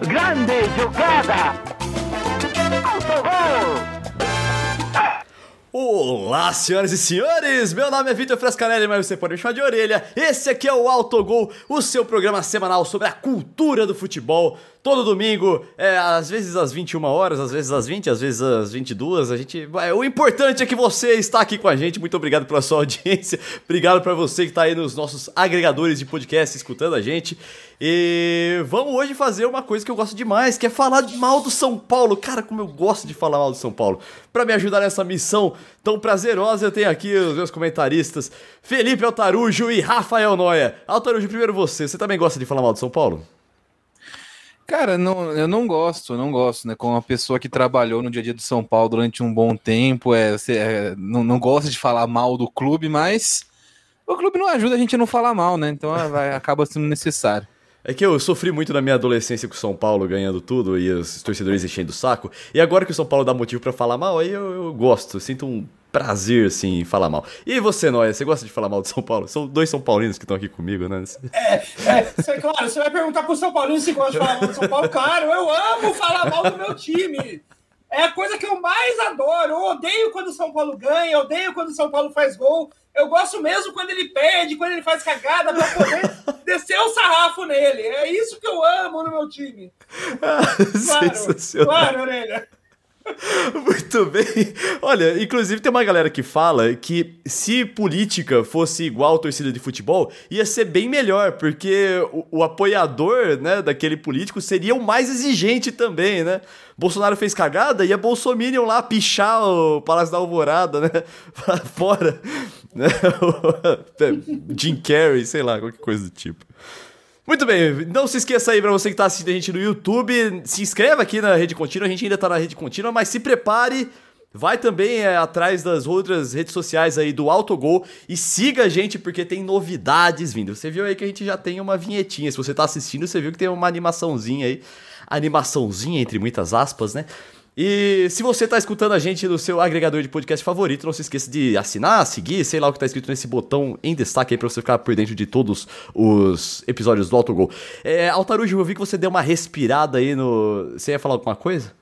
Grande jogada! Autogol! Olá, senhoras e senhores! Meu nome é Vitor Frescanelli, mas você pode me chamar de orelha. Esse aqui é o Autogol, o seu programa semanal sobre a cultura do futebol. Todo domingo, é, às vezes às 21 horas, às vezes às 20, às vezes às 22. A gente, é, o importante é que você está aqui com a gente. Muito obrigado pela sua audiência. Obrigado para você que está aí nos nossos agregadores de podcast escutando a gente. E vamos hoje fazer uma coisa que eu gosto demais, que é falar mal do São Paulo. Cara, como eu gosto de falar mal do São Paulo. Para me ajudar nessa missão tão prazerosa, eu tenho aqui os meus comentaristas Felipe Altarujo e Rafael Noia. Altarujo, primeiro você. Você também gosta de falar mal do São Paulo? Cara, não, eu não gosto, eu não gosto, né? Como uma pessoa que trabalhou no dia a dia do São Paulo durante um bom tempo, é, é não, não gosta de falar mal do clube, mas o clube não ajuda a gente a não falar mal, né? Então é, vai, acaba sendo necessário. É que eu sofri muito na minha adolescência com o São Paulo ganhando tudo e os torcedores enchendo o saco. E agora que o São Paulo dá motivo para falar mal, aí eu, eu gosto, eu sinto um prazer, assim, em falar mal. E você, Noia, você gosta de falar mal de São Paulo? São dois São Paulinos que estão aqui comigo, né? É, é claro, você vai perguntar pro São Paulino se gosta de falar mal de São Paulo. Claro, eu amo falar mal do meu time. É a coisa que eu mais adoro. Eu odeio quando o São Paulo ganha, eu odeio quando o São Paulo faz gol. Eu gosto mesmo quando ele perde, quando ele faz cagada, pra poder descer o sarrafo nele. É isso que eu amo no meu time. Claro, claro, Orelha. Muito bem. Olha, inclusive tem uma galera que fala que se política fosse igual a torcida de futebol, ia ser bem melhor, porque o, o apoiador, né, daquele político seria o mais exigente também, né? Bolsonaro fez cagada e a Bolsominion lá pichar o Palácio da Alvorada, né? Pra fora. Né? Jim Carrey, sei lá, qualquer coisa do tipo. Muito bem, não se esqueça aí pra você que tá assistindo a gente no YouTube, se inscreva aqui na Rede Contínua, a gente ainda tá na Rede Contínua, mas se prepare, vai também é, atrás das outras redes sociais aí do Autogol e siga a gente porque tem novidades vindo. Você viu aí que a gente já tem uma vinhetinha, se você tá assistindo, você viu que tem uma animaçãozinha aí, animaçãozinha entre muitas aspas, né? E se você está escutando a gente no seu agregador de podcast favorito, não se esqueça de assinar, seguir, sei lá o que está escrito nesse botão em destaque aí para você ficar por dentro de todos os episódios do Autogol. É, Altarujo, eu vi que você deu uma respirada aí no. Você ia falar alguma coisa?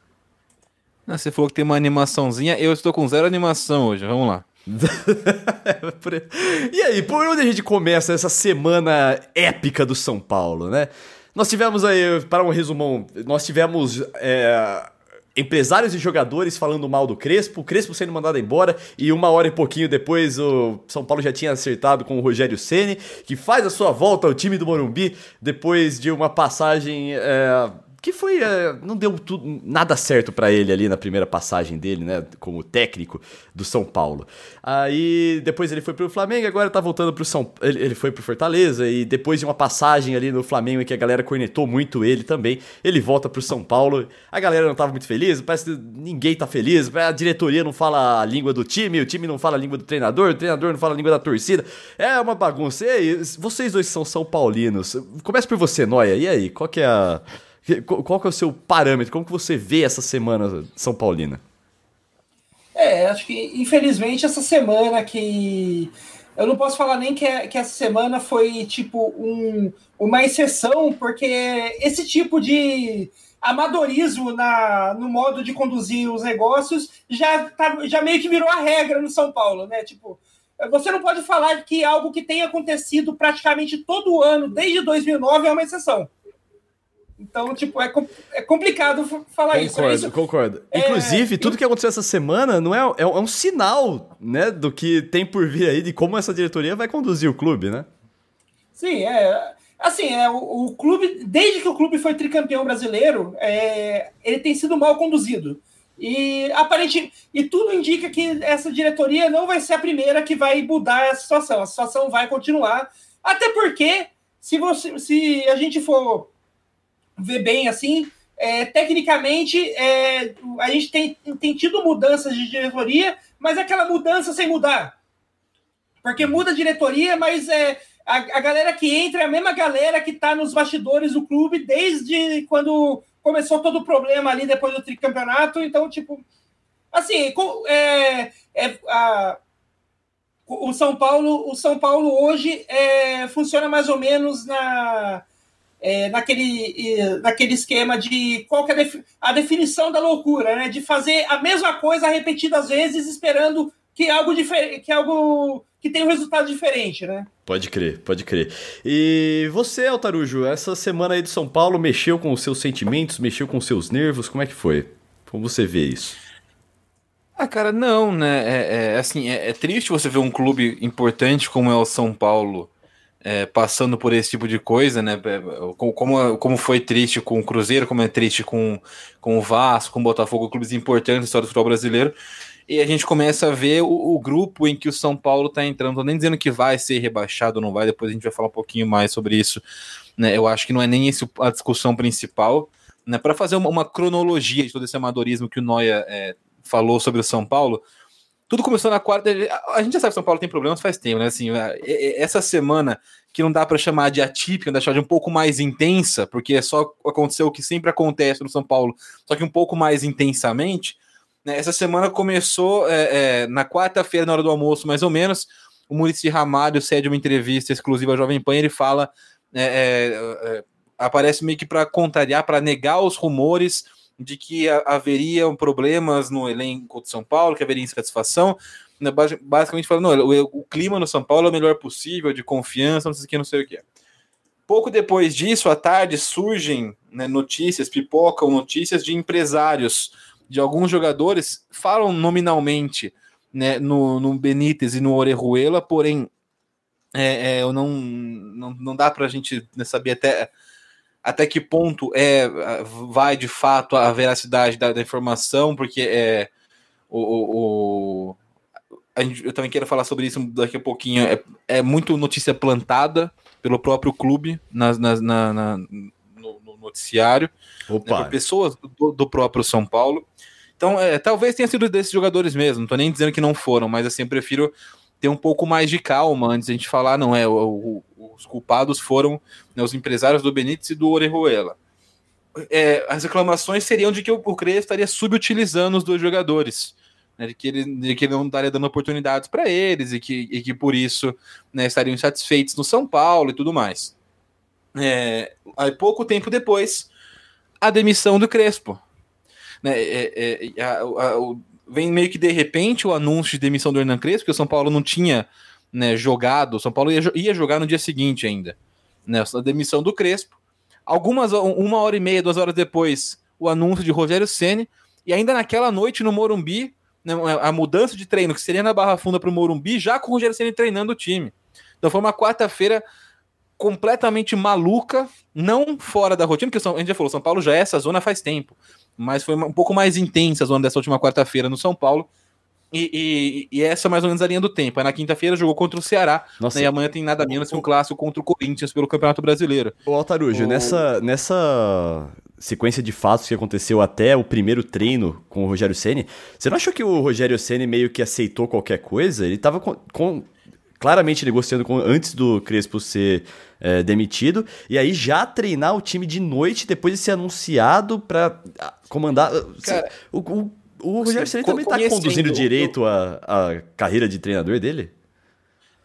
Ah, você falou que tem uma animaçãozinha, eu estou com zero animação hoje, vamos lá. e aí, por onde a gente começa essa semana épica do São Paulo, né? Nós tivemos aí, para um resumão, nós tivemos. É empresários e jogadores falando mal do Crespo, o Crespo sendo mandado embora e uma hora e pouquinho depois o São Paulo já tinha acertado com o Rogério Ceni, que faz a sua volta ao time do Morumbi depois de uma passagem é, que foi. É, não deu tudo, nada certo para ele ali na primeira passagem dele, né? Como técnico do São Paulo. Aí depois ele foi pro Flamengo, agora tá voltando pro São ele, ele foi pro Fortaleza e depois de uma passagem ali no Flamengo em que a galera cornetou muito ele também, ele volta pro São Paulo. A galera não tava muito feliz, parece que ninguém tá feliz, a diretoria não fala a língua do time, o time não fala a língua do treinador, o treinador não fala a língua da torcida. É uma bagunça. E aí, vocês dois são São Paulinos. Começa por você, Noia. E aí, qual que é a qual que é o seu parâmetro? Como que você vê essa semana São Paulina? É, acho que infelizmente essa semana que eu não posso falar nem que, é, que essa semana foi tipo um, uma exceção, porque esse tipo de amadorismo na, no modo de conduzir os negócios já, tá, já meio que virou a regra no São Paulo, né? Tipo, você não pode falar que algo que tem acontecido praticamente todo ano, desde 2009, é uma exceção. Então, tipo, é, é complicado falar concordo, isso. Concordo, concordo. É, Inclusive, tudo que aconteceu essa semana não é, é, é, um sinal, né, do que tem por vir aí, de como essa diretoria vai conduzir o clube, né? Sim, é. Assim, é, o, o clube, desde que o clube foi tricampeão brasileiro, é, ele tem sido mal conduzido. E aparentemente, e tudo indica que essa diretoria não vai ser a primeira que vai mudar essa situação. A situação vai continuar, até porque se você, se a gente for ver bem assim. É, tecnicamente, é, a gente tem, tem tido mudanças de diretoria, mas é aquela mudança sem mudar. Porque muda a diretoria, mas é, a, a galera que entra é a mesma galera que está nos bastidores do clube desde quando começou todo o problema ali depois do tricampeonato. Então, tipo, assim, é, é, a, o São Paulo, o São Paulo hoje é, funciona mais ou menos na é, naquele, naquele esquema de qual que é a, defi a definição da loucura, né? De fazer a mesma coisa repetidas vezes, esperando que algo diferente, que algo que tenha um resultado diferente, né? Pode crer, pode crer. E você, Altarujo, essa semana aí de São Paulo mexeu com os seus sentimentos, mexeu com os seus nervos, como é que foi? Como você vê isso? Ah, cara, não, né? É, é assim, é, é, triste você ver um clube importante como é o São Paulo é, passando por esse tipo de coisa, né? É, como, como foi triste com o Cruzeiro, como é triste com, com o Vasco, com o Botafogo, clubes importantes na história do futebol brasileiro. E a gente começa a ver o, o grupo em que o São Paulo está entrando. Tô nem dizendo que vai ser rebaixado ou não vai, depois a gente vai falar um pouquinho mais sobre isso. Né? Eu acho que não é nem esse a discussão principal. Né? Para fazer uma, uma, cronologia de todo esse amadorismo que o Noia é, falou sobre o São Paulo. Tudo começou na quarta. A gente já sabe que São Paulo tem problemas faz tempo, né? Assim, essa semana que não dá para chamar de atípica, deixar de um pouco mais intensa, porque é só aconteceu o que sempre acontece no São Paulo, só que um pouco mais intensamente. Né? Essa semana começou é, é, na quarta-feira, na hora do almoço, mais ou menos. O Murici Ramalho cede uma entrevista exclusiva à Jovem Pan. Ele fala, é, é, é aparece meio que para contrariar, para negar os rumores de que haveria problemas no elenco de São Paulo, que haveria insatisfação. Né, basicamente falando, o, o, clima no São Paulo é o melhor possível, de confiança, não sei o que, não sei o que. Pouco depois disso, à tarde, surgem né, notícias, pipocam notícias de empresários, de alguns jogadores, falam nominalmente né, no, no Benítez e no Orejuela, porém, é, é, eu não, não, não dá para a gente né, saber até até que ponto é vai de fato a veracidade da, da informação, porque é o, o, o gente, eu também quero falar sobre isso daqui a pouquinho. É, é muito notícia plantada pelo próprio clube nas, nas, na, na no, no, noticiário, né, Opa. Né, por pessoas do, do, próprio São Paulo. Então, é, talvez tenha sido desses jogadores mesmo. Não tô nem dizendo que não foram, mas assim, eu prefiro ter um pouco mais de calma antes de a gente falar, não é, o, o, os culpados foram né, os empresários do Benítez e do Orejuela. É, as reclamações seriam de que o, o estaria subutilizando os dois jogadores, né, de, que ele, de que ele não estaria dando oportunidades para eles e que, e que por isso né, estariam insatisfeitos no São Paulo e tudo mais. É, aí pouco tempo depois, a demissão do Crespo. Né, é, é, a, a, vem meio que de repente o anúncio de demissão do Hernan Crespo, porque o São Paulo não tinha né, jogado, o São Paulo ia, ia jogar no dia seguinte ainda, né, a demissão do Crespo. Algumas, uma hora e meia, duas horas depois, o anúncio de Rogério Ceni e ainda naquela noite no Morumbi, né, a mudança de treino, que seria na Barra Funda para o Morumbi, já com o Rogério Ceni treinando o time. Então foi uma quarta-feira completamente maluca, não fora da rotina, porque a gente já falou, São Paulo já é essa zona faz tempo mas foi um pouco mais intensa a zona dessa última quarta-feira no São Paulo. E, e, e, essa é mais ou menos a linha do tempo. Aí na quinta-feira jogou contra o Ceará. Né, e amanhã tem nada menos que um clássico contra o Corinthians pelo Campeonato Brasileiro. O Altarujo, o... nessa, nessa sequência de fatos que aconteceu até o primeiro treino com o Rogério Ceni, você não achou que o Rogério Ceni meio que aceitou qualquer coisa? Ele tava com, com claramente negociando com, antes do Crespo ser é, demitido, e aí já treinar o time de noite depois de ser anunciado para ah, comandar. Ah, Cara, o, o, o Rogério Ceni também está conduzindo direito a, a carreira de treinador dele?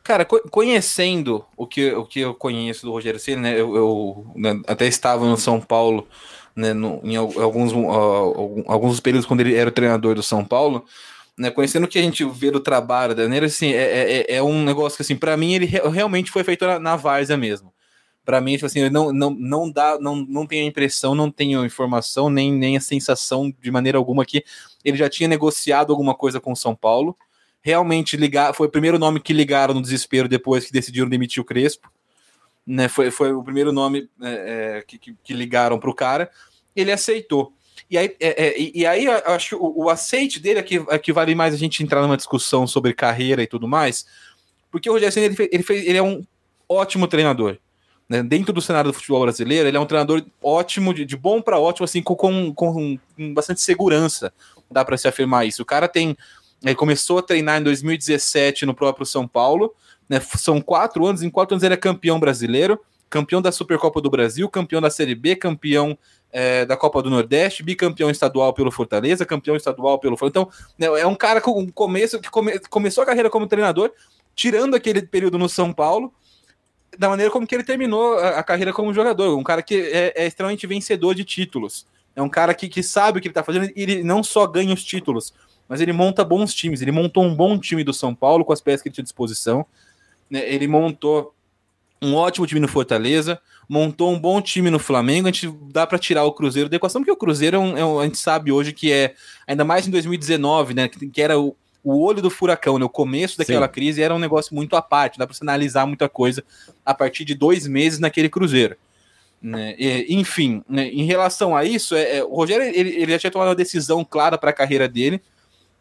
Cara, conhecendo o que, o que eu conheço do Rogério Ceni, né, eu, eu né, até estava no São Paulo, né, no, em alguns, uh, alguns períodos quando ele era o treinador do São Paulo, né, conhecendo o que a gente vê do trabalho da Neira, assim, é, é, é, é um negócio que, assim, para mim, ele realmente foi feito na, na várzea mesmo. Para mim, tipo assim, não, não, não dá, não, não tenho a impressão, não tenho informação, nem, nem a sensação de maneira alguma que ele já tinha negociado alguma coisa com o São Paulo. Realmente ligar, foi o primeiro nome que ligaram no desespero depois que decidiram demitir o Crespo. Né, foi, foi o primeiro nome é, é que, que ligaram para o cara. Ele aceitou. E aí, é, é, e aí acho que o, o, aceite dele é que, é que vale mais a gente entrar numa discussão sobre carreira e tudo mais, porque o Rogério Senna, ele, ele, fez, ele é um ótimo treinador. Né? Dentro do cenário do futebol brasileiro, ele é um treinador ótimo, de, de bom para ótimo, assim, com, com, com, bastante segurança. Dá para se afirmar isso. O cara tem. Ele começou a treinar em 2017 no próprio São Paulo. Né? São quatro anos, em quatro anos ele é campeão brasileiro, campeão da Supercopa do Brasil, campeão da Série B, campeão é, da Copa do Nordeste, bicampeão estadual pelo Fortaleza, campeão estadual pelo Então, né, é um cara com começo que come, começou a carreira como treinador, tirando aquele período no São Paulo, da maneira como que ele terminou a, a carreira como jogador. Um cara que é, é, extremamente vencedor de títulos. É um cara que, que sabe o que ele tá fazendo e ele não só ganha os títulos, mas ele monta bons times. Ele montou um bom time do São Paulo com as peças que ele tinha à disposição. Né? Ele montou um ótimo time no Fortaleza, montou um bom time no Flamengo. A gente dá para tirar o Cruzeiro da equação, porque o Cruzeiro é um, é um, a gente sabe hoje que é, ainda mais em 2019, né? Que, que era o, o olho do furacão, né? O começo daquela Sim. crise era um negócio muito à parte, dá para você analisar muita coisa a partir de dois meses naquele Cruzeiro. Né? E, enfim, né? em relação a isso, é, é, o Rogério ele, ele já tinha tomado uma decisão clara para a carreira dele,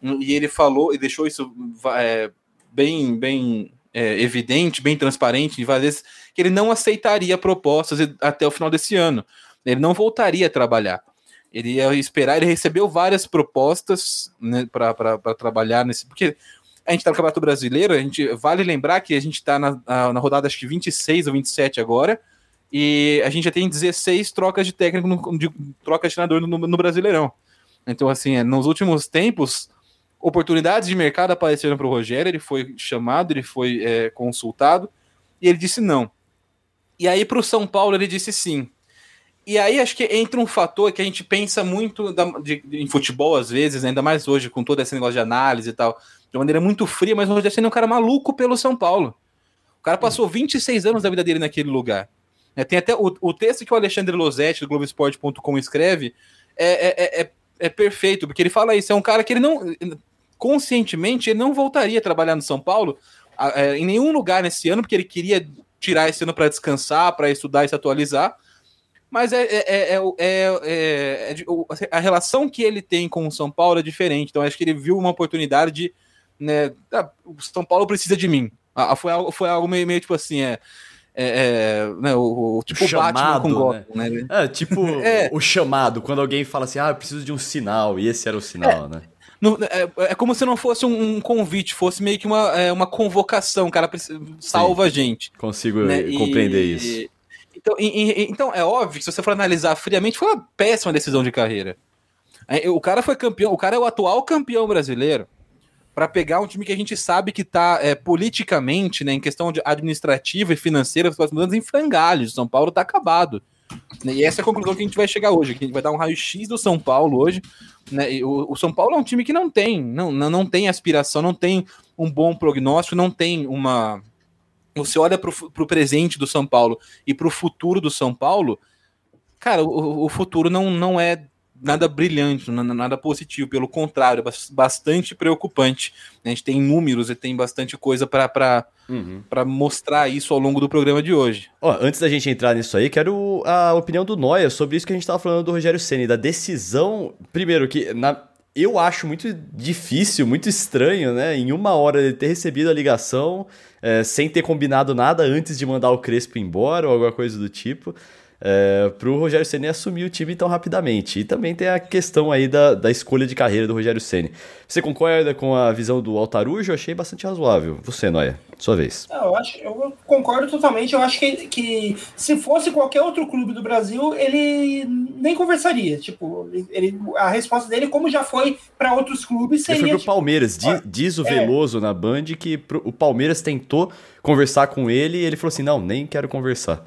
e ele falou e deixou isso é, bem, bem é, evidente, bem transparente, várias vezes, que ele não aceitaria propostas até o final desse ano. Ele não voltaria a trabalhar. Ele ia esperar, ele recebeu várias propostas né, para trabalhar nesse. Porque a gente está no Campeonato Brasileiro, a gente vale lembrar que a gente está na, na rodada acho que 26 ou 27 agora, e a gente já tem 16 trocas de técnico, no, de, trocas de treinador no, no Brasileirão. Então, assim, é, nos últimos tempos, oportunidades de mercado apareceram para o Rogério, ele foi chamado, ele foi é, consultado, e ele disse não. E aí, para o São Paulo, ele disse sim. E aí acho que entra um fator que a gente pensa muito da, de, em futebol, às vezes, ainda mais hoje, com todo esse negócio de análise e tal, de maneira muito fria, mas o Rogério é um cara maluco pelo São Paulo. O cara passou 26 anos da vida dele naquele lugar. É, tem até o, o, texto que o Alexandre Losetti, do Globoesporte.com, escreve, é, é, é, é, perfeito, porque ele fala isso. É um cara que ele não, conscientemente, ele não voltaria a trabalhar no São Paulo é, em nenhum lugar nesse ano, porque ele queria tirar esse ano para descansar, para estudar e se atualizar mas é, é, é, é, a relação que ele tem com o São Paulo é diferente. Então acho que ele viu uma oportunidade de. Né, ah, o São Paulo precisa de mim. Ah, foi, algo, foi algo meio, meio tipo assim, é. É, né, o, o, tipo chamado, Batman com Gotham, né? né? É, tipo é. o chamado, quando alguém fala assim, ah, eu preciso de um sinal, e esse era o sinal, né? No, é, é, como se não fosse um, um, convite, fosse meio que uma, é, uma convocação, cara, salva Sim, a gente. Consigo né? compreender e, isso. Então, e, e, então, é óbvio que se você for analisar friamente, foi uma péssima decisão de carreira. É, o cara foi campeão, o cara é o atual campeão brasileiro. Para pegar um time que a gente sabe que está é, politicamente, né, em questão de administrativa e financeira, as mudanças em frangalhos. São Paulo está acabado. E essa é a conclusão que a gente vai chegar hoje. Que a gente vai dar um raio-x do São Paulo hoje. Né? O, o, São Paulo é um time que não tem, não, não, tem aspiração, não tem um bom prognóstico, não tem uma, você olha para o presente do São Paulo e para o futuro do São Paulo, cara, o, o, futuro não, não é nada brilhante, nada positivo, pelo contrário, é bastante preocupante. A gente tem números e tem bastante coisa para uhum. mostrar isso ao longo do programa de hoje. Ó, antes da gente entrar nisso aí, quero a opinião do Noia sobre isso que a gente estava falando do Rogério Ceni, da decisão, primeiro que na eu acho muito difícil, muito estranho, né? Em uma hora ele ter recebido a ligação é, sem ter combinado nada antes de mandar o Crespo embora ou alguma coisa do tipo. É, para o Rogério Ceni assumir o time tão rapidamente. E também tem a questão aí da, da escolha de carreira do Rogério Ceni. Você concorda com a visão do Altarujo? Eu achei bastante razoável. Você, Noia, sua vez. Não, eu, acho, eu concordo totalmente. Eu acho que, que se fosse qualquer outro clube do Brasil, ele nem conversaria. Tipo, ele, a resposta dele, como já foi para outros clubes, seria. Ele foi pro tipo, Palmeiras. Diz, diz o é. Veloso na Band que pro, o Palmeiras tentou conversar com ele e ele falou assim: não, nem quero conversar.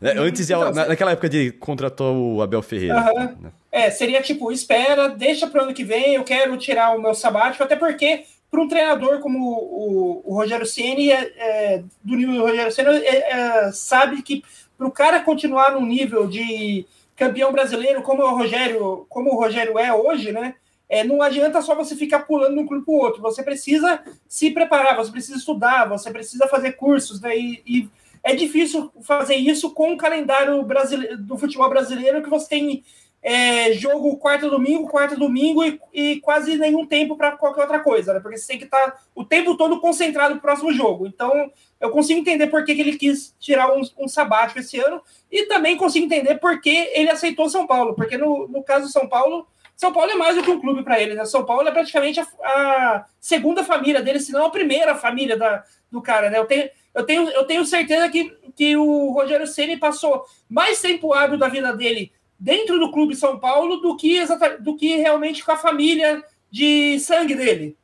Né, antes, então, na, naquela época de contratou o Abel Ferreira. Né? É, seria tipo, espera, deixa para o ano que vem, eu quero tirar o meu sabático, até porque para um treinador como o, o Rogério Ceni é, é, do nível do Rogério Ceni é, é, sabe que para o cara continuar no nível de campeão brasileiro como o Rogério como o Rogério é hoje, né? É, não adianta só você ficar pulando de um clube para o outro. Você precisa se preparar, você precisa estudar, você precisa fazer cursos, né? E, e é difícil fazer isso com o calendário brasileiro, do futebol brasileiro, que você tem é, jogo quarta domingo, quarta domingo e, e quase nenhum tempo para qualquer outra coisa, né? Porque você tem que estar tá o tempo todo concentrado no próximo jogo. Então, eu consigo entender por que, que ele quis tirar um, um, sabático esse ano e também consigo entender por que ele aceitou São Paulo, porque no, no caso do São Paulo, São Paulo é mais do que um clube para ele, né? São Paulo é praticamente a, a, segunda família dele, se não a primeira família da, do cara, né? Eu tenho, eu tenho, eu tenho certeza que, que o Rogério Ceni passou mais tempo hábil da vida dele dentro do clube São Paulo do que, do que realmente com a família de sangue dele.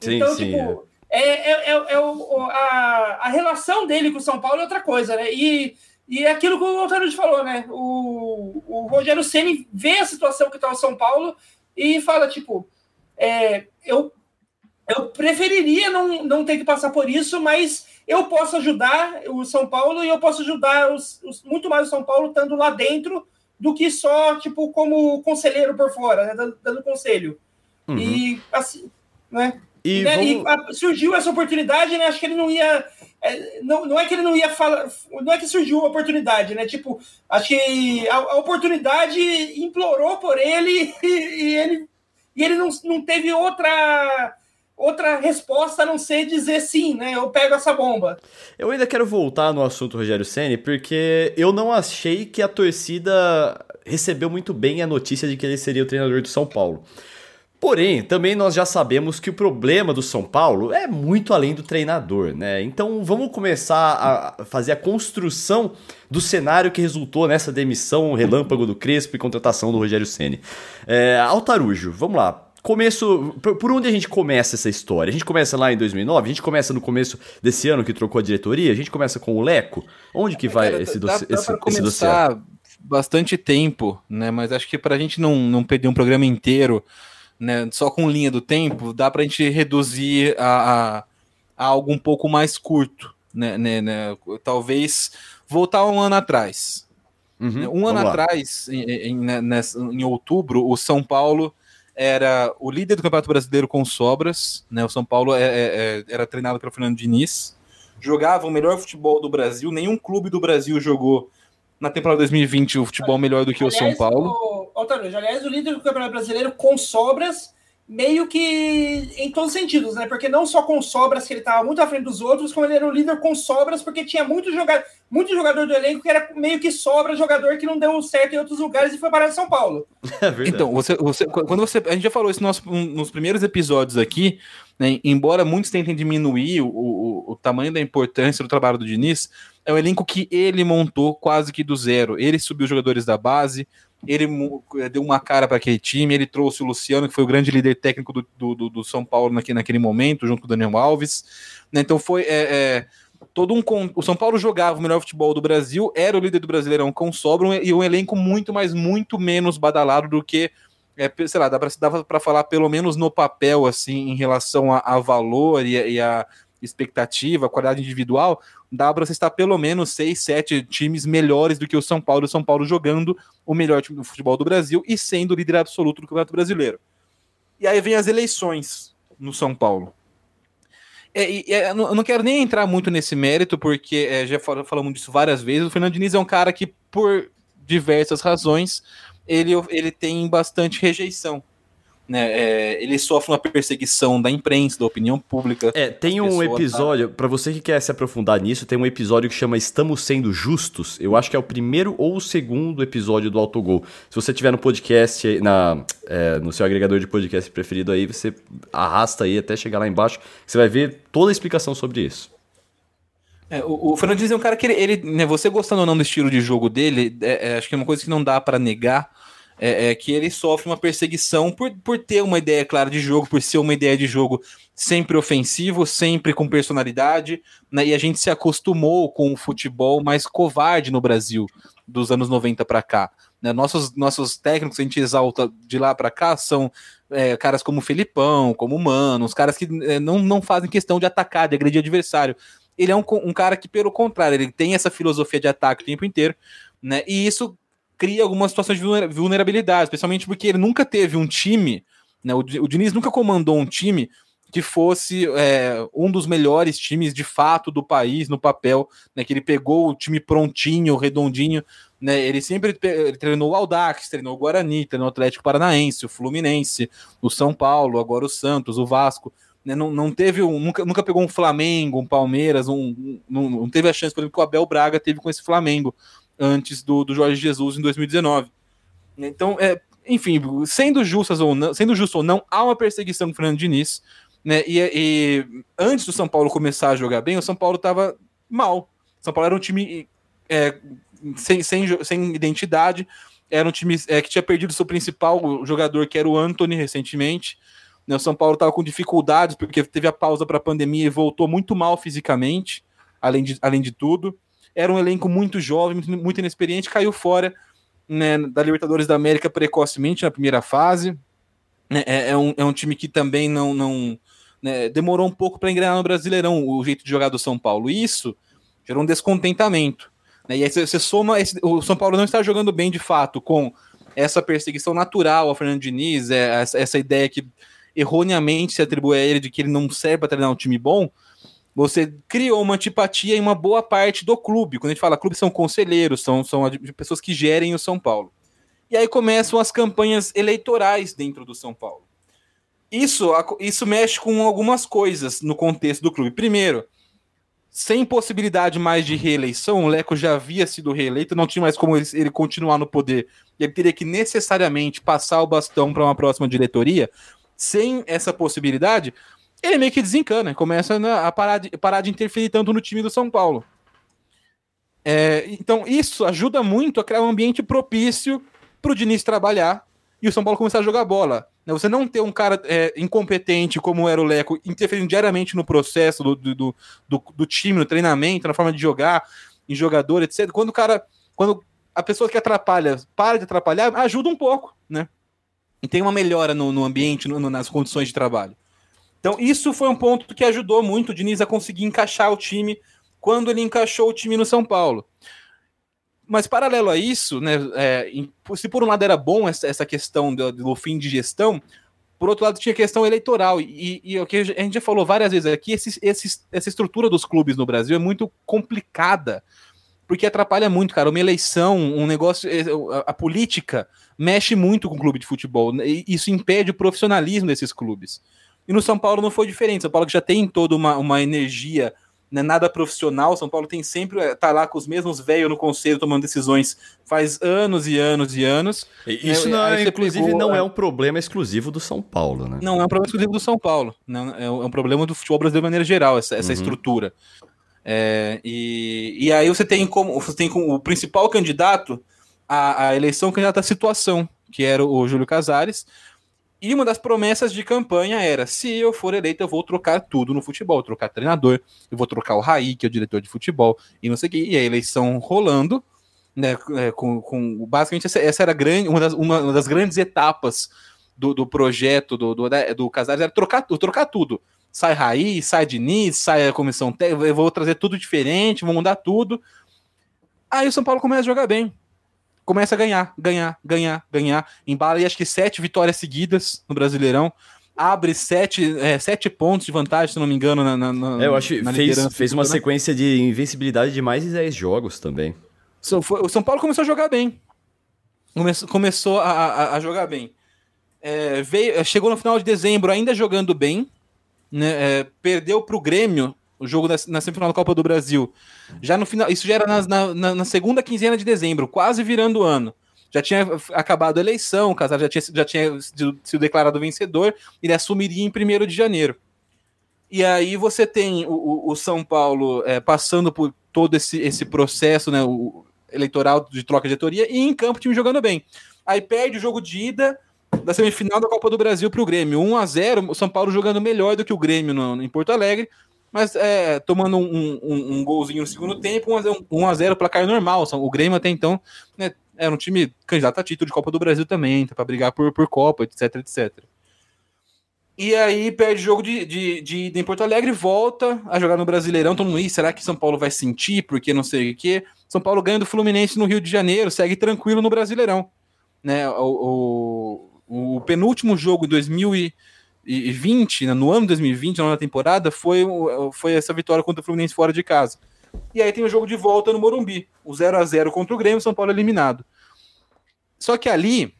Sim, então, sim, tipo, é, é, é, é o, a, a relação dele com o São Paulo é outra coisa, né? E, e é aquilo que o Altarude falou, né? O, o Rogério Ceni vê a situação que está o São Paulo e fala, tipo, é, eu, eu preferiria não, não ter que passar por isso, mas eu posso ajudar o São Paulo e eu posso ajudar os, os, muito mais o São Paulo estando lá dentro do que só, tipo, como conselheiro por fora, né? dando, dando conselho. Uhum. E assim, né? E, né? vamos... e a, surgiu essa oportunidade, né? Acho que ele não ia. É, não, não é que ele não ia falar. Não é que surgiu a oportunidade, né? Tipo, acho que a, a oportunidade implorou por ele e, e, ele, e ele não, não teve outra outra resposta a não ser dizer sim, né? Eu pego essa bomba. Eu ainda quero voltar no assunto Rogério Ceni, porque eu não achei que a torcida recebeu muito bem a notícia de que ele seria o treinador do São Paulo. Porém, também nós já sabemos que o problema do São Paulo é muito além do treinador, né? Então vamos começar a fazer a construção do cenário que resultou nessa demissão relâmpago do Crespo e contratação do Rogério Ceni. É, Altarujo, vamos lá. Começo. Por onde a gente começa essa história? A gente começa lá em 2009? A gente começa no começo desse ano que trocou a diretoria? A gente começa com o Leco? Onde que vai Cara, esse, dossiê? Dá, dá esse, esse bastante tempo, né? Mas acho que para a gente não, não perder um programa inteiro né, só com linha do tempo, dá para a gente reduzir a, a, a, algo um pouco mais curto, né, né, né talvez voltar um ano atrás. Uhum, um ano atrás, em, em, né, nessa, em outubro, o São Paulo era o líder do Campeonato Brasileiro com sobras, né? O São Paulo é, é, é, era treinado pelo Fernando Diniz, jogava o melhor futebol do Brasil, nenhum clube do Brasil jogou na temporada 2020 o futebol melhor do que aliás, o São Paulo. O, aliás, o líder do Campeonato Brasileiro com sobras, meio que em todos os sentidos, né? Porque não só com sobras, que ele estava muito à frente dos outros, como ele era o líder com sobras, porque tinha muito jogador, muito jogador do elenco que era meio que sobra jogador que não deu certo em outros lugares e foi parar em São Paulo. É então, você, você, quando você. A gente já falou isso nos, nos primeiros episódios aqui, né? Embora muitos tentem diminuir o, o, o tamanho da importância do trabalho do Diniz é um elenco que ele montou quase que do zero. Ele subiu os jogadores da base, ele eh, deu uma cara para aquele time, ele trouxe o Luciano, que foi o grande líder técnico do, do, do São Paulo naquele, naquele momento, junto com o Daniel Alves. Né? Então foi é, é, todo um. O São Paulo jogava o melhor futebol do Brasil, era o líder do Brasileirão com sobra e um elenco muito, mas muito menos badalado do que. É, sei lá, dava para falar pelo menos no papel, assim, em relação a, a valor e, e a expectativa, qualidade individual, dá para você estar pelo menos seis, sete times melhores do que o São Paulo, o São Paulo jogando o melhor time do futebol do Brasil e sendo líder absoluto do Campeonato Brasileiro. E aí vem as eleições no São Paulo. É, é, eu não quero nem entrar muito nesse mérito, porque é, já falamos disso várias vezes. O Fernando Diniz é um cara que, por diversas razões, ele, ele tem bastante rejeição né, é, ele sofre uma perseguição da imprensa, da opinião pública. É, tem um episódio, tá... para você que quer se aprofundar nisso, tem um episódio que chama Estamos Sendo Justos. Eu acho que é o primeiro ou o segundo episódio do Autogol. Se você tiver no podcast, na, é, no seu agregador de podcast preferido aí, você arrasta aí até chegar lá embaixo, você vai ver toda a explicação sobre isso. É, o, o Fernando Diniz é um cara que ele, ele né, você gostando ou não do estilo de jogo dele, é, é, acho que é uma coisa que não dá para negar é, é, que ele sofre uma perseguição por, por ter uma ideia clara de jogo, por ser uma ideia de jogo sempre ofensivo, sempre com personalidade, né? E a gente se acostumou com o futebol mais covarde no Brasil dos anos 90 para cá. Né? Nossos, nossos técnicos, a gente exalta de lá para cá, são é, caras como Felipão, como Mano, os caras que é, não, não fazem questão de atacar, de agredir adversário. Ele é um, um cara que, pelo contrário, ele tem essa filosofia de ataque o tempo inteiro, né? E isso cria algumas situações de vulnerabilidade, especialmente porque ele nunca teve um time, né? O, Diniz nunca comandou um time que fosse é, um dos melhores times de fato do país no papel, né? Que ele pegou o time prontinho, redondinho, né? Ele sempre ele treinou o Aldax, treinou o Guarani, treinou o Atlético Paranaense, o Fluminense, o São Paulo, agora o Santos, o Vasco. Né, não, não teve um, nunca, nunca pegou um Flamengo, um Palmeiras, um, um, não, não teve a chance, por exemplo, que o Abel Braga teve com esse Flamengo antes do, do Jorge Jesus em 2019. Então, é, enfim, sendo justas ou não, sendo justo ou não, há uma perseguição com o Fernando Diniz, né? E, e, antes do São Paulo começar a jogar bem, o São Paulo estava mal. São Paulo era um time é, sem, sem, sem identidade, era um time é, que tinha perdido seu principal jogador, que era o Anthony, recentemente. Né, o São Paulo estava com dificuldades porque teve a pausa para a pandemia e voltou muito mal fisicamente, além de, além de tudo. Era um elenco muito jovem, muito, inexperiente, caiu fora né, da Libertadores da América precocemente na primeira fase. Né, é, é, um, é um time que também não, não né, demorou um pouco para engrenar no Brasileirão o jeito de jogar do São Paulo. E isso gerou um descontentamento. Né, e aí você soma. Esse, o São Paulo não está jogando bem de fato com essa perseguição natural ao Fernando Diniz, é, essa, essa ideia que erroneamente se atribui a ele de que ele não serve para treinar um time bom. Você criou uma antipatia em uma boa parte do clube. Quando a gente fala clube, são conselheiros, são, são pessoas que gerem o São Paulo. E aí começam as campanhas eleitorais dentro do São Paulo. Isso, isso mexe com algumas coisas no contexto do clube. Primeiro, sem possibilidade mais de reeleição, o Leco já havia sido reeleito, não tinha mais como ele, ele continuar no poder. Ele teria que necessariamente passar o bastão para uma próxima diretoria. Sem essa possibilidade, ele meio que desencana, começa a parar de, parar de interferir tanto no time do São Paulo. É, então, isso ajuda muito a criar um ambiente propício para o Diniz trabalhar e o São Paulo começar a jogar bola. Né, você não ter um cara é, incompetente como era o Leco, interferindo diariamente no processo do, do, do, do, time, no treinamento, na forma de jogar, em jogador, etc. Quando o cara. Quando a pessoa que atrapalha para de atrapalhar, ajuda um pouco, né? E tem uma melhora no, no ambiente, no, nas condições de trabalho. Então, isso foi um ponto que ajudou muito o Diniz a conseguir encaixar o time quando ele encaixou o time no São Paulo. Mas paralelo a isso, né, é, se por um lado era bom essa, essa questão do, do, fim de gestão, por outro lado tinha questão eleitoral. E, e o que a gente já falou várias vezes aqui, esse, esse, essa estrutura dos clubes no Brasil é muito complicada, porque atrapalha muito, cara. Uma eleição, um negócio, é, a, política mexe muito com o clube de futebol. Né, isso impede o profissionalismo desses clubes. E no São Paulo não foi diferente. São Paulo que já tem toda uma, uma energia não é nada profissional. São Paulo tem sempre é, tá lá com os mesmos velhos no conselho tomando decisões faz anos e anos e anos. Isso, é, não, é, inclusive, pegou, não é um problema exclusivo do São Paulo, né? Não é um problema exclusivo do São Paulo. Não, é um problema do futebol brasileiro de maneira geral, essa, essa uhum. estrutura. É, e, e aí você tem como você tem como o principal candidato à, à eleição candidato à situação, que era o Júlio Casares e uma das promessas de campanha era: se eu for eleito, eu vou trocar tudo no futebol, trocar treinador, eu vou trocar o Raí, que é o diretor de futebol, e não sei o que. E a eleição rolando, né? É, com, com basicamente essa, essa era grande, uma, das, uma das grandes etapas do, do projeto do, do, do Casares era trocar, trocar tudo. Sai Raí, sai Diniz, sai a comissão técnica, eu vou trazer tudo diferente, vou mudar tudo. Aí o São Paulo começa a jogar bem começa a ganhar, ganhar, ganhar, ganhar. Embala e acho que sete vitórias seguidas no Brasileirão. Abre sete, é, sete pontos de vantagem, se não me engano, na, na, é, eu acho que fez, fez uma sequência de invencibilidade de mais de 10 jogos também. So, foi, o São Paulo começou a jogar bem. Começou, começou a, a, a jogar bem. É, veio, chegou no final de dezembro ainda jogando bem. Né, é, perdeu para o Grêmio o jogo na semifinal da Copa do Brasil. Já no final, isso já era na, na, na segunda quinzena de dezembro, quase virando o ano. Já tinha acabado a eleição, o Casar já tinha, já tinha sido, sido declarado vencedor, ele assumiria em 1 de janeiro. E aí você tem o, o São Paulo é, passando por todo esse, esse processo né, o, eleitoral de troca de diretoria e em campo o time jogando bem. Aí perde o jogo de ida da semifinal da Copa do Brasil para o Grêmio. 1 a 0 o São Paulo jogando melhor do que o Grêmio no, em Porto Alegre, mas é, tomando um, um, um, golzinho no segundo tempo, 1x0 placar normal. O Grêmio até então né, era um time candidato a título de Copa do Brasil também, tá, para brigar por, por Copa, etc, etc. E aí perde jogo de, de, de, de, em Porto Alegre, volta a jogar no Brasileirão. Todo mundo, será que São Paulo vai sentir? Porque não sei o quê. São Paulo ganha do Fluminense no Rio de Janeiro, segue tranquilo no Brasileirão. Né, o, o, o penúltimo jogo em 2000 e 2020, né, no ano de 2020, na nova temporada, foi, foi essa vitória contra o Fluminense fora de casa. E aí tem o jogo de volta no Morumbi, o 0 a 0 contra o Grêmio, São Paulo eliminado. Só que ali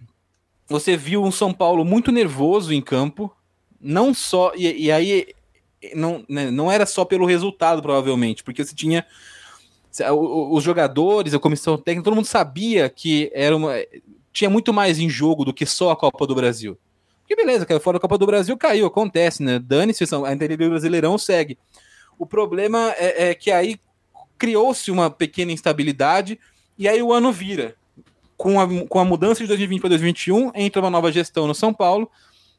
você viu um São Paulo muito nervoso em campo, não só e, e aí não, né, não era só pelo resultado provavelmente, porque você tinha os jogadores, a comissão técnica, todo mundo sabia que era uma tinha muito mais em jogo do que só a Copa do Brasil. Que beleza, caiu fora da Copa do Brasil, caiu, acontece, né? Dane-se, a do Brasileirão segue. O problema é, é que aí criou-se uma pequena instabilidade e aí o ano vira. Com a, com a mudança de 2020 para 2021, entra uma nova gestão no São Paulo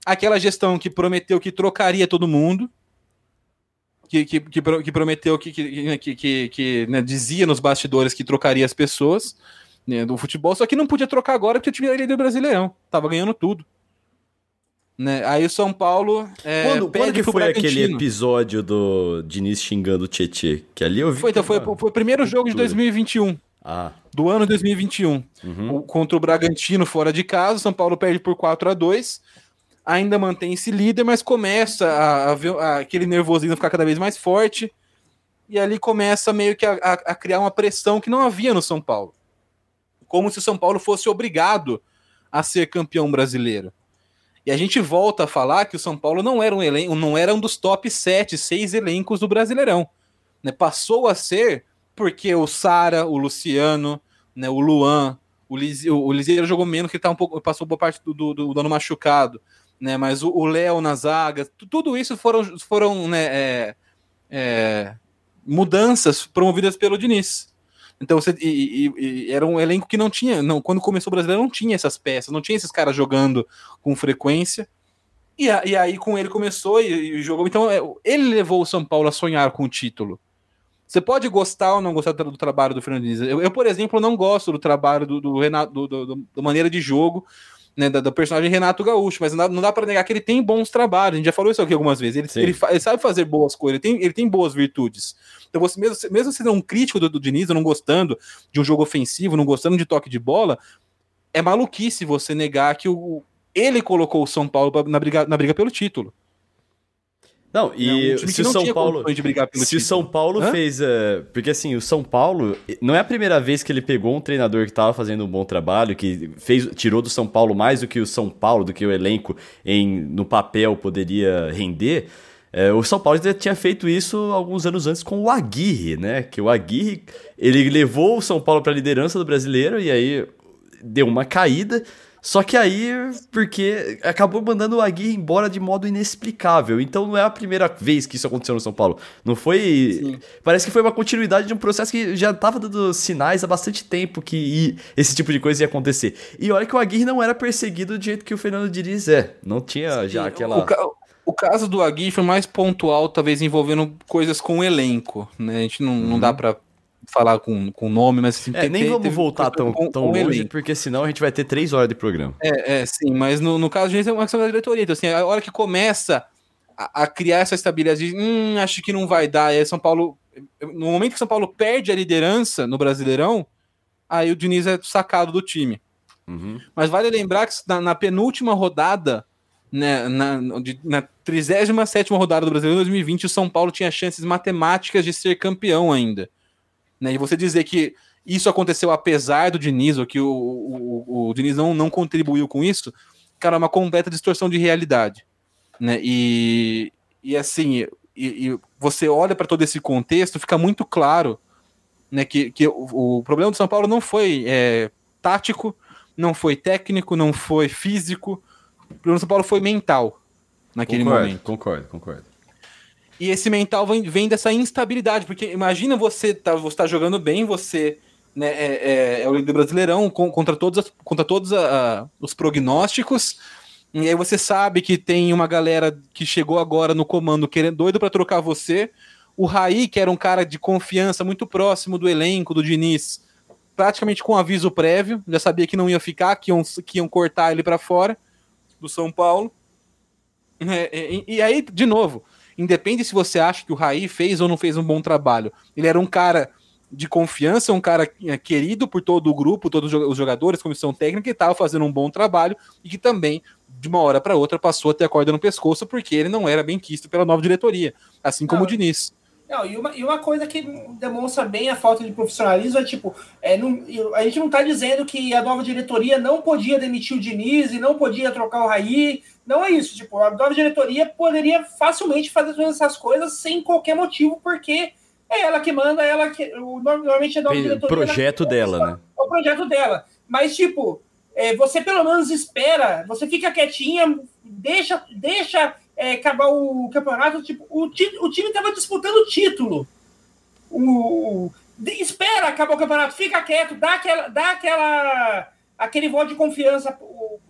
aquela gestão que prometeu que trocaria todo mundo, que, que, que, que prometeu que, que, que, que né, dizia nos bastidores que trocaria as pessoas né, do futebol, só que não podia trocar agora porque o time era líder brasileirão, tava ganhando tudo. Né? Aí o São Paulo. É, quando, quando que foi aquele episódio do Diniz xingando o Tietê? Que ali eu vi. Foi, então, foi, foi o primeiro jogo de 2021. Ah. Do ano 2021. Uhum. Contra o Bragantino fora de casa, o São Paulo perde por 4 a 2 ainda mantém-se líder, mas começa a, a, a, aquele nervosismo ficar cada vez mais forte. E ali começa meio que a, a, criar uma pressão que não havia no São Paulo. Como se o São Paulo fosse obrigado a ser campeão brasileiro. E a gente volta a falar que o São Paulo não era um elenco, não era um dos top 7, 6 elencos do Brasileirão. Né? Passou a ser porque o Sara, o Luciano, né, o Luan, o, Liseiro jogou menos, que tá um pouco, passou boa parte do, do, do ano machucado né? Mas o Léo na zaga, tudo isso foram, foram né, é, é, mudanças promovidas pelo Diniz. Então você e, e, e, era um elenco que não tinha, não, quando começou o brasileiro não tinha essas peças, não tinha esses caras jogando com frequência. E, a, e aí com ele começou e, jogou. Então é, ele levou o São Paulo a sonhar com o título. Você pode gostar ou não gostar do, do trabalho do Fernando Diniz. Eu, eu, por exemplo, não gosto do trabalho do, do Renato, do, do, do, maneira de jogo né, do, do, personagem Renato Gaúcho, mas não dá, não dá para negar que ele tem bons trabalhos. A gente já falou isso aqui algumas vezes. Ele, ele, ele, sabe fazer boas coisas, ele tem, ele tem boas virtudes. Então, você, mesmo, mesmo sendo um crítico do, do Diniz, não gostando de um jogo ofensivo, não gostando de toque de bola, é maluquice você negar que o, ele colocou o São Paulo na briga, na briga pelo título. Não, e um se o São Paulo se São Paulo Hã? fez, uh, porque assim, o São Paulo não é a primeira vez que ele pegou um treinador que estava fazendo um bom trabalho, que fez tirou do São Paulo mais do que o São Paulo, do que o elenco em no papel poderia render. É, o São Paulo já tinha feito isso alguns anos antes com o Aguirre, né? Que o Aguirre ele levou o São Paulo para a liderança do brasileiro e aí deu uma caída. Só que aí, porque acabou mandando o Aguirre embora de modo inexplicável. Então não é a primeira vez que isso aconteceu no São Paulo. Não foi. Sim. Parece que foi uma continuidade de um processo que já estava dando sinais há bastante tempo que esse tipo de coisa ia acontecer. E olha que o Aguirre não era perseguido do jeito que o Fernando Diniz é. Não tinha Sim, já aquela. O, ca... o, caso do Aguirre foi mais pontual, talvez envolvendo coisas com o elenco. Né? A gente não, uhum. não dá para falar com, com nome, mas assim, é, nem vamos voltar tão, com, tão com longe, porque senão a gente vai ter três horas de programa. É, é sim, mas no, no caso de é uma questão da diretoria. Então, assim, a hora que começa a, a criar essa estabilidade, hum, acho que não vai dar. Aí São Paulo, no momento que São Paulo perde a liderança no Brasileirão, aí o Diniz é sacado do time. Uhum. Mas vale lembrar que na, na penúltima rodada, né, na, na 37 rodada do Brasileiro 2020, o São Paulo tinha chances matemáticas de ser campeão ainda. Né? E você dizer que isso aconteceu apesar do Diniz, ou que o, o, o Diniz não, não contribuiu com isso, cara, é uma completa distorção de realidade. Né? E, e assim, e, e você olha para todo esse contexto, fica muito claro né, que, que o, o problema do São Paulo não foi é, tático, não foi técnico, não foi físico, o problema do São Paulo foi mental naquele concordo, momento. Concordo, concordo. E esse mental vem, vem dessa instabilidade, porque imagina você tá, você tá jogando bem, você né, é, é, é o líder brasileirão com, contra todos, as, contra todos a, a, os prognósticos, e aí você sabe que tem uma galera que chegou agora no comando querendo doido para trocar você. O Raí, que era um cara de confiança muito próximo do elenco, do Diniz, praticamente com aviso prévio, já sabia que não ia ficar, que iam, que iam cortar ele para fora do São Paulo. É, é, e, e aí, de novo, independe se você acha que o Raí fez ou não fez um bom trabalho. Ele era um cara de confiança, um cara é, querido por todo o grupo, todos os jogadores, comissão técnica, que estava fazendo um bom trabalho e que também, de uma hora para outra, passou a ter a corda no pescoço porque ele não era bem quisto pela nova diretoria, assim como não, o Diniz. Não, e, uma, e uma coisa que demonstra bem a falta de profissionalismo é tipo, é, não, a gente não está dizendo que a nova diretoria não podia demitir o Diniz e não podia trocar o Raí, não é isso. Tipo, a nova diretoria poderia facilmente fazer todas essas coisas sem qualquer motivo, porque é ela que manda, ela que. Normalmente é a nova diretoria. projeto dela, né? É o projeto dela. Mas, tipo, é, você pelo menos espera, você fica quietinha, deixa, deixa é, acabar o campeonato. Tipo, o, o time estava disputando o título. O, espera acabar o campeonato, fica quieto, dá aquela, dá aquela aquele voto de confiança,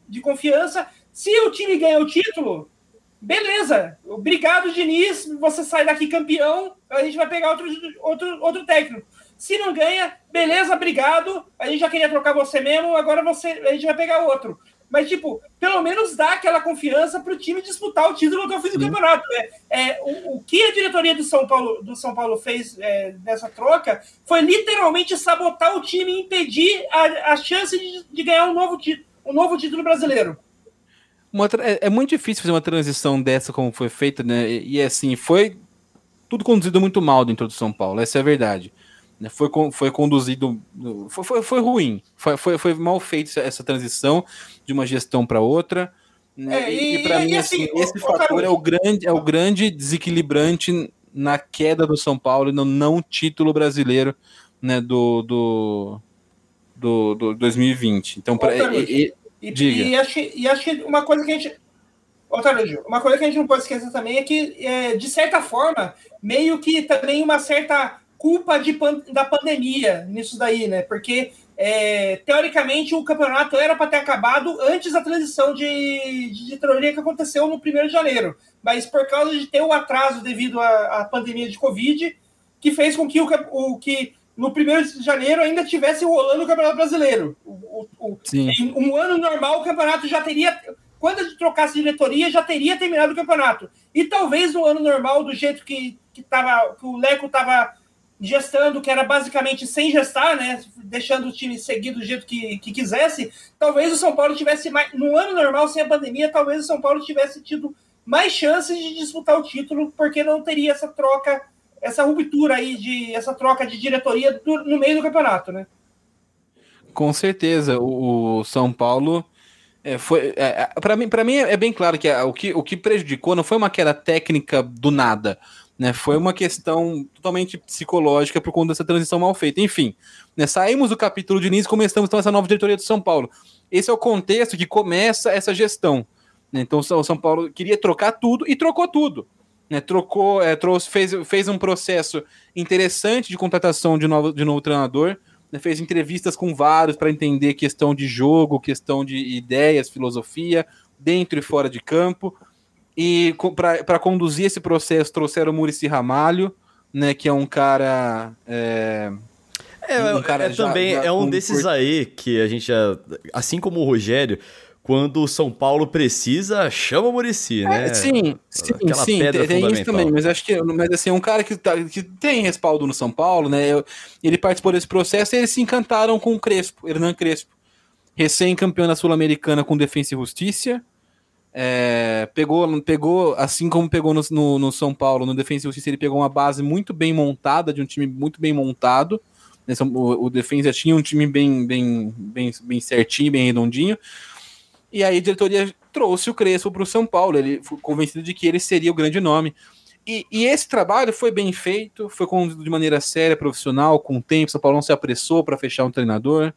de confiança Se o time ganha o título, beleza. Obrigado, Diniz. Você sai daqui campeão, a gente vai pegar outro, outro, outro técnico. Se não ganha, beleza, obrigado. A gente já queria trocar você mesmo, agora você, a gente vai pegar outro. Mas, tipo, pelo menos dá aquela confiança para o time disputar o título até o fim do campeonato. É, é o, o, que a diretoria do São Paulo, do São Paulo fez é, nessa troca foi literalmente sabotar o time e impedir a, a chance de, de ganhar um novo, um novo título brasileiro. Uma, é, é, muito difícil fazer uma transição dessa como foi feita, né? E, e assim, foi tudo conduzido muito mal dentro do São Paulo, essa é a verdade. Né? Foi, foi conduzido. Foi, foi, foi ruim. Foi, foi, foi mal feita essa transição de uma gestão para outra. Né? É, e, e para mim, assim, assim esse fator é o, grande, é o grande desequilibrante na queda do São Paulo e no não título brasileiro né, do, do, do, do 2020. Então, pra, e, e, diga. E acho, e acho que uma coisa que a gente. Otávio, uma coisa que a gente não pode esquecer também é que, é, de certa forma, meio que também uma certa culpa de, da pandemia nisso daí, né? Porque, é, teoricamente, o campeonato era para ter acabado antes da transição de, de diretoria que aconteceu no 1 de janeiro. Mas por causa de ter o atraso devido à, à pandemia de Covid, que fez com que o, o que no 1 de janeiro ainda tivesse rolando o Campeonato Brasileiro. O, o, em um ano normal, o campeonato já teria. Quando trocasse diretoria, já teria terminado o campeonato. E talvez no ano normal, do jeito que, que, tava, que o Leco estava gestando, que era basicamente sem gestar, né? Deixando o time seguir do jeito que, que quisesse, talvez o São Paulo tivesse mais. No ano normal, sem a pandemia, talvez o São Paulo tivesse tido mais chances de disputar o título, porque não teria essa troca essa ruptura aí de essa troca de diretoria do, no meio do campeonato, né? Com certeza, o, o São Paulo é, foi é, é para mim para mim é bem claro que é, o que o que prejudicou não foi uma queda técnica do nada, né? Foi uma questão totalmente psicológica por conta dessa transição mal feita. Enfim, né, saímos do capítulo de início e começamos então essa nova diretoria do São Paulo. Esse é o contexto que começa essa gestão. Né? Então o São Paulo queria trocar tudo e trocou tudo né, trocou, é, trouxe, fez, fez um processo interessante de contratação de novo, de novo treinador, né, fez entrevistas com vários para entender questão de jogo, questão de ideias, filosofia, dentro e fora de campo. E para conduzir esse processo trouxeram o Murici Ramalho, né, que é um cara. É, é, um cara é, já, também já é um desses aí que a gente, já, assim como o Rogério, quando o São Paulo precisa, chama o Murici, é, né? É, sim, sim, Aquela sim, pedra tem isso também, mas acho que mas assim, um cara que, tá, que tem respaldo no São Paulo, né? Ele participou desse processo e eles se encantaram com o Crespo, Hernan Crespo, recém-campeão da Sul-Americana com Defensa e Justiça. É, pegou, pegou, assim como pegou no, no, no, São Paulo, no Defensa e Justiça, ele pegou uma base muito bem montada, de um time muito bem montado. Né? O, o Defensa tinha um time bem, bem, bem, bem certinho, bem redondinho. E aí a diretoria trouxe o Crespo para o São Paulo. Ele foi convencido de que ele seria o grande nome. E, e, esse trabalho foi bem feito, foi conduzido de maneira séria, profissional, com o tempo. São Paulo não se apressou para fechar um treinador.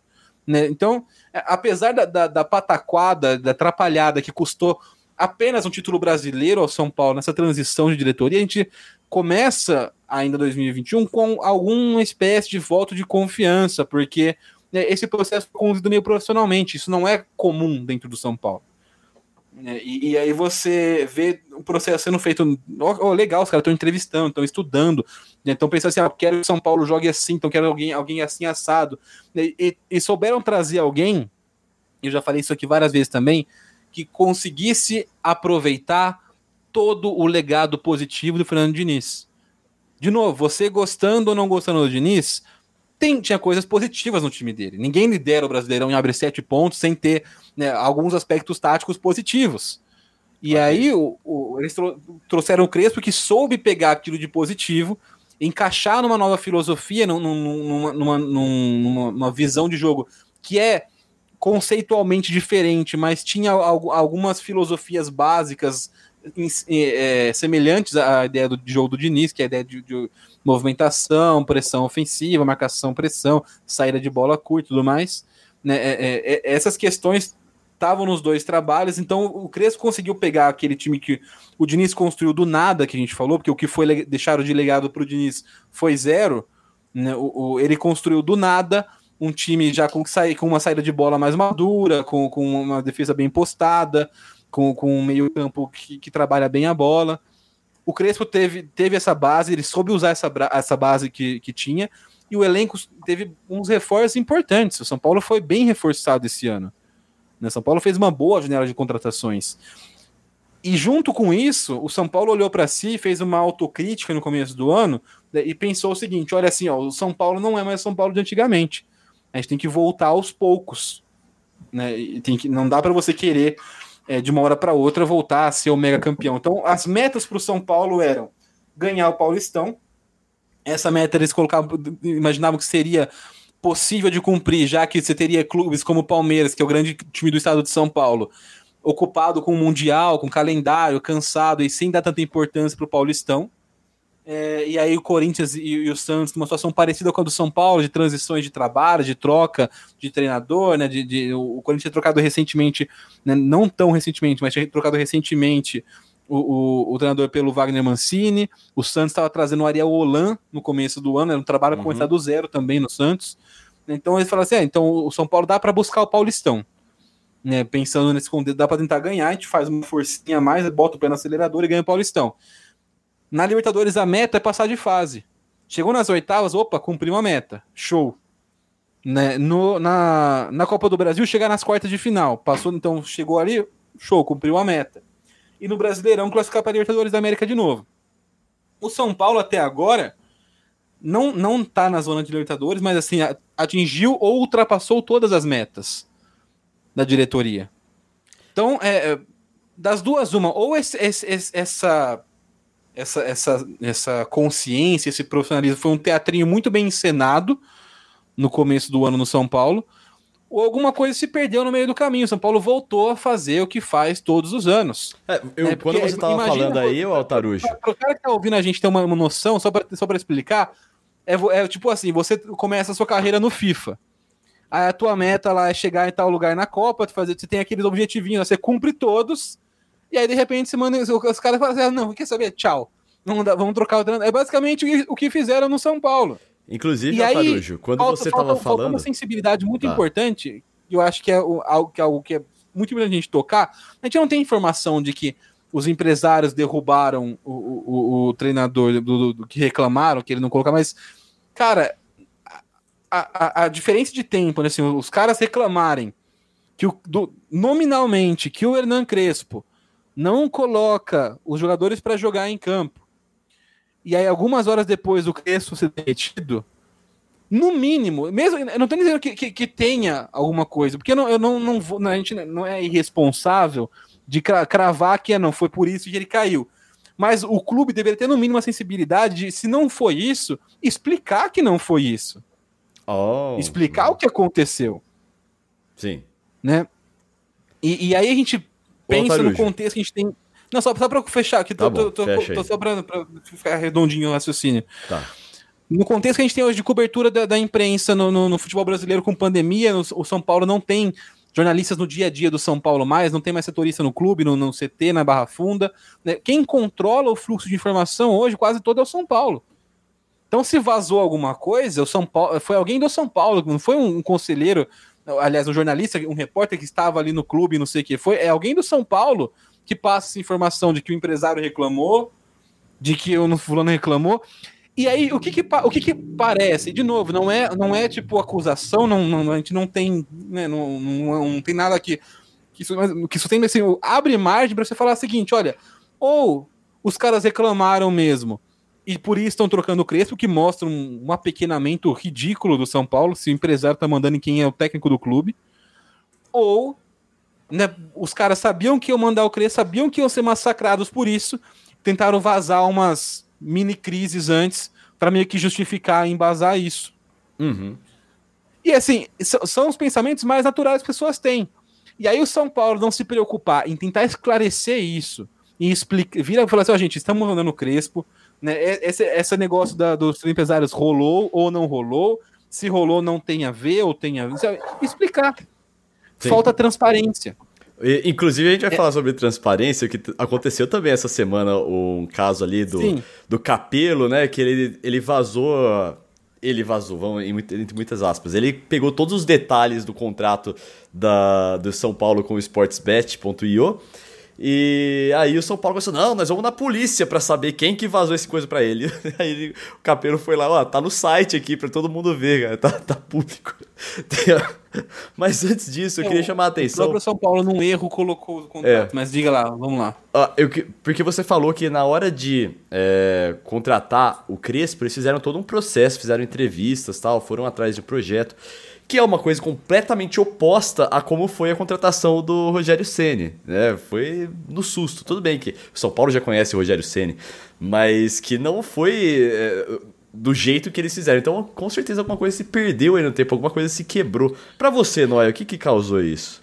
Né? Então, é, apesar da, da, da pataquada, da atrapalhada que custou apenas um título brasileiro ao São Paulo nessa transição de diretoria, a gente começa ainda 2021 com alguma espécie de voto de confiança, porque esse processo conduzido meio profissionalmente. Isso não é comum dentro do São Paulo. Né, e, e, aí você vê o processo sendo feito. Oh, legal, os caras estão entrevistando, estão estudando, né, estão pensando assim: ah, quero que São Paulo jogue assim, então quero alguém, alguém assim assado. Né, e, e souberam trazer alguém, eu já falei isso aqui várias vezes também, que conseguisse aproveitar todo o legado positivo do Fernando Diniz. De novo, você gostando ou não gostando do Diniz, tem, tinha coisas positivas no time dele. Ninguém lidera o Brasileirão e abre sete pontos sem ter né, alguns aspectos táticos positivos. E aí o, o, eles trouxeram o Crespo que soube pegar aquilo de positivo, encaixar numa nova filosofia, num, numa, numa, numa, numa visão de jogo que é conceitualmente diferente, mas tinha algumas filosofias básicas é, semelhantes à ideia do jogo do Diniz, que é a ideia de, de movimentação, pressão ofensiva, marcação, pressão, saída de bola curta e tudo mais. Né? É, é, é, essas questões estavam nos dois trabalhos, então o Crespo conseguiu pegar aquele time que o Diniz construiu do nada, que a gente falou, porque o que foi deixado de legado para o Diniz foi zero. Né? O, o, ele construiu do nada um time já com, com uma saída de bola mais madura, com, com uma defesa bem postada, com, com um meio-campo que, que, trabalha bem a bola. O Crespo teve, teve essa base, ele soube usar essa, essa base que, que tinha, e o elenco teve uns reforços importantes. O São Paulo foi bem reforçado esse ano. Né? São Paulo fez uma boa janela de contratações. E junto com isso, o São Paulo olhou para si, fez uma autocrítica no começo do ano né, e pensou o seguinte: olha assim, ó, o São Paulo não é mais São Paulo de antigamente. A gente tem que voltar aos poucos. Né? E tem que, não dá para você querer é, de uma hora para outra voltar a ser o mega campeão. Então, as metas para o São Paulo eram ganhar o Paulistão. Essa meta eles colocavam, imaginavam que seria possível de cumprir, já que você teria clubes como o Palmeiras, que é o grande time do estado de São Paulo, ocupado com o Mundial, com calendário, cansado e sem dar tanta importância para o Paulistão. É, e aí o Corinthians e, e, o Santos numa situação parecida com a do São Paulo, de transições de trabalho, de troca de treinador, né? De, de o Corinthians tinha trocado recentemente, né, não tão recentemente, mas tinha trocado recentemente o, o, o treinador pelo Wagner Mancini. O Santos estava trazendo o Ariel Holan no começo do ano, era um trabalho uhum. começar do zero também no Santos. Então eles falaram assim: é, então o São Paulo dá para buscar o Paulistão né, pensando nesse contexto, dá para tentar ganhar, a gente faz uma forcinha a mais, bota o pé no acelerador e ganha o Paulistão. Na Libertadores, a meta é passar de fase. Chegou nas oitavas, opa, cumpriu uma meta. Show. Né, no, na, na Copa do Brasil, chegar nas quartas de final. Passou, então, chegou ali, show, cumpriu a meta. E no Brasileirão, classificar para a Libertadores da América de novo. O São Paulo, até agora, não, não tá na zona de Libertadores, mas assim, atingiu ou ultrapassou todas as metas da diretoria. Então, é, é, das duas, uma, ou esse, esse, essa, essa, essa, essa consciência, esse profissionalismo foi um teatrinho muito bem encenado no começo do ano no São Paulo, ou alguma coisa se perdeu no meio do caminho. São Paulo voltou a fazer o que faz todos os anos. É, eu, é, quando você estava falando aí, o Altarujo. Para o cara que tá ouvindo a gente ter uma, uma noção, só para só explicar, é, é tipo assim: você começa a sua carreira no FIFA. Aí a tua meta lá é chegar em tal lugar na Copa, tu fazer, você tem aqueles objetivinhos, você cumpre todos, e aí de repente você manda, os caras falam assim, ah, não, quer saber? Tchau. Vamos, vamos trocar o treinador. É basicamente o que fizeram no São Paulo. Inclusive, e aí, quando falta, você estava falando. uma sensibilidade muito tá. importante, eu acho que é algo que, é algo que é muito importante a gente tocar. A gente não tem informação de que os empresários derrubaram o, o, o, treinador do, do, do, que reclamaram, que ele não colocar, mas, cara, a, a, diferença de tempo, né, assim, os caras reclamarem que o, do, nominalmente que o Hernan Crespo não coloca os jogadores para jogar em campo, e aí algumas horas depois o Crespo ser demitido, no mínimo, mesmo, eu não estou dizendo que, que, que, tenha alguma coisa, porque eu não, eu não, não vou, a gente não é irresponsável de cravar que é, não foi por isso que ele caiu. Mas o clube deveria ter no mínimo a sensibilidade de, se não foi isso, explicar que não foi isso. Oh, explicar o que aconteceu. Sim. Né? E, e aí a gente pensa no contexto que a gente tem. Não, só, só para fechar aqui, tô, tá tô, tô, tô só para ficar redondinho o raciocínio. Tá. No contexto que a gente tem hoje de cobertura da, da imprensa no, no, no, futebol brasileiro com pandemia, no, o São Paulo não tem jornalistas no dia a dia do São Paulo mais, não tem mais setorista no clube, no, no CT, na Barra Funda. Né? Quem controla o fluxo de informação hoje quase todo é o São Paulo. Então, se vazou alguma coisa, o São Paulo foi alguém do São Paulo, não foi um, um conselheiro, aliás, um jornalista, um repórter que estava ali no clube, não sei o que, foi é alguém do São Paulo que passa essa informação de que o empresário reclamou, de que o fulano reclamou. E aí, o que que, o que que parece? De novo, não é, não é tipo acusação, não, não a gente não tem, né, não, não, não, tem nada que que isso, que isso tem assim, abre margem para você falar o seguinte, olha, ou os caras reclamaram mesmo, e por isso estão trocando o Crespo, que mostra um, um apequenamento ridículo do São Paulo, se o empresário tá mandando em quem é o técnico do clube. Ou né, os caras sabiam que iam mandar o Crespo, sabiam que iam ser massacrados por isso, tentaram vazar umas mini crises antes para meio que justificar e embasar isso. Uhum. E assim, são os pensamentos mais naturais que as pessoas têm. E aí o São Paulo não se preocupar em tentar esclarecer isso e explicar, vira e fala assim, ó, oh, gente, estamos mandando o Crespo, né? Esse, esse negócio da, dos empresários rolou ou não rolou, se rolou não tem a ver ou tem a ver, explicar. Sim. Falta transparência. E, inclusive, a gente vai é. falar sobre transparência, que aconteceu também essa semana um caso ali do, do Capelo, né? Que ele, ele vazou. Ele vazou, vamos, entre muitas aspas. Ele pegou todos os detalhes do contrato da, do São Paulo com o SportsBet.io E aí o São Paulo começou, não, nós vamos na polícia para saber quem que vazou esse coisa para ele. Aí o Capelo foi lá, ó, tá no site aqui para todo mundo ver, cara, tá, tá público. Mas antes disso, eu queria é, chamar a atenção. O próprio São Paulo, num erro, colocou o contrato, é. mas diga lá, vamos lá. Ah, eu, porque você falou que na hora de é, contratar o Crespo, eles fizeram todo um processo, fizeram entrevistas tal, foram atrás de um projeto que é uma coisa completamente oposta a como foi a contratação do Rogério Ceni, né? Foi no susto. Tudo bem que o São Paulo já conhece o Rogério Ceni, mas que não foi é, do jeito que eles fizeram. Então, com certeza alguma coisa se perdeu aí no tempo, alguma coisa se quebrou. Para você, Noé, o que que causou isso?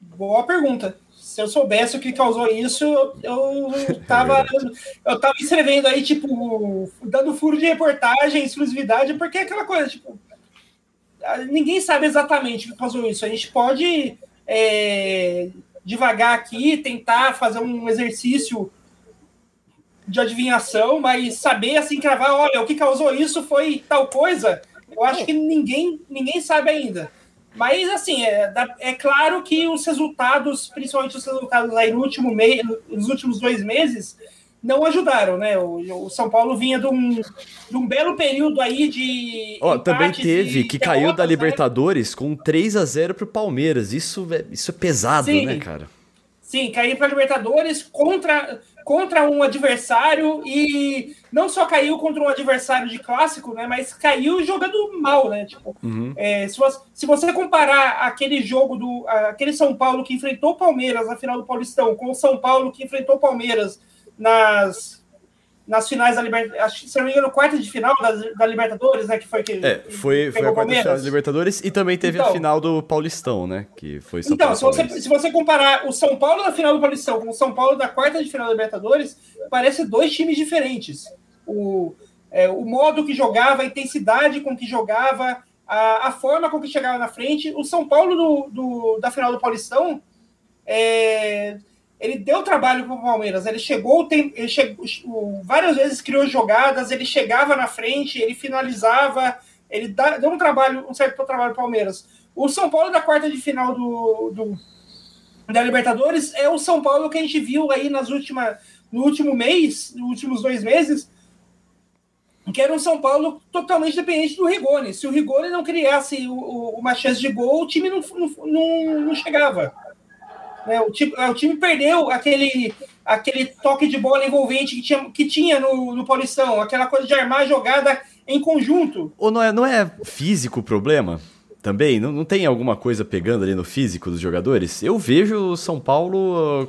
Boa pergunta. Se eu soubesse o que causou isso, eu, tava, eu tava escrevendo aí, tipo, dando furo de reportagem, exclusividade, porque é aquela coisa, tipo, ninguém sabe exatamente o que causou isso. A gente pode é, devagar aqui, tentar fazer um exercício de adivinhação, mas saber assim cravar, olha, o que causou isso foi tal coisa. Eu acho que ninguém ninguém sabe ainda. Mas assim, é, é claro que os resultados, principalmente os resultados aí no último mês, nos últimos dois meses, não ajudaram, né? O, o, São Paulo vinha de um, de um belo período aí de. Ó, também teve que caiu da né? Libertadores né? com 3 a 0 pro Palmeiras. Isso, é, isso é pesado, Sim. né, cara? Sim, caiu para Libertadores contra, contra um adversário e não só caiu contra um adversário de clássico, né? Mas caiu jogando mal, né? Tipo, uhum. é, se, você, se você comparar aquele jogo do aquele São Paulo que enfrentou o Palmeiras na final do Paulistão com o São Paulo que enfrentou o Palmeiras nas, nas finais da Libertadores, se não me engano, quarta de final da, da Libertadores, né? Que foi que. É, foi, foi a quarta de final da Libertadores e também teve então, a final do Paulistão, né? Que foi São Então, se você, se você comparar o São Paulo da final do Paulistão com o São Paulo da quarta de final da Libertadores, parece dois times diferentes. O, é, o modo que jogava, a intensidade com que jogava, a, a forma com que chegava na frente. O São Paulo do, do da final do Paulistão. É, ele deu trabalho para o Palmeiras. Ele chegou, ele chegou, várias vezes criou jogadas, ele chegava na frente, ele finalizava, ele deu um trabalho, um certo trabalho para o Palmeiras. O São Paulo da quarta de final do, do, da Libertadores é o São Paulo que a gente viu aí nas últimas, no último mês, nos últimos dois meses, que era um São Paulo totalmente dependente do Rigoni. Se o Rigoni não criasse o, o, uma chance de gol, o time não, não, não, não chegava. Né? O, time, o time perdeu aquele, aquele toque de bola envolvente que tinha, que tinha no, no Paulistão, aquela coisa de armar a jogada em conjunto. Ou não é, não é físico o problema? Também? Não, não tem alguma coisa pegando ali no físico dos jogadores? Eu vejo o São Paulo.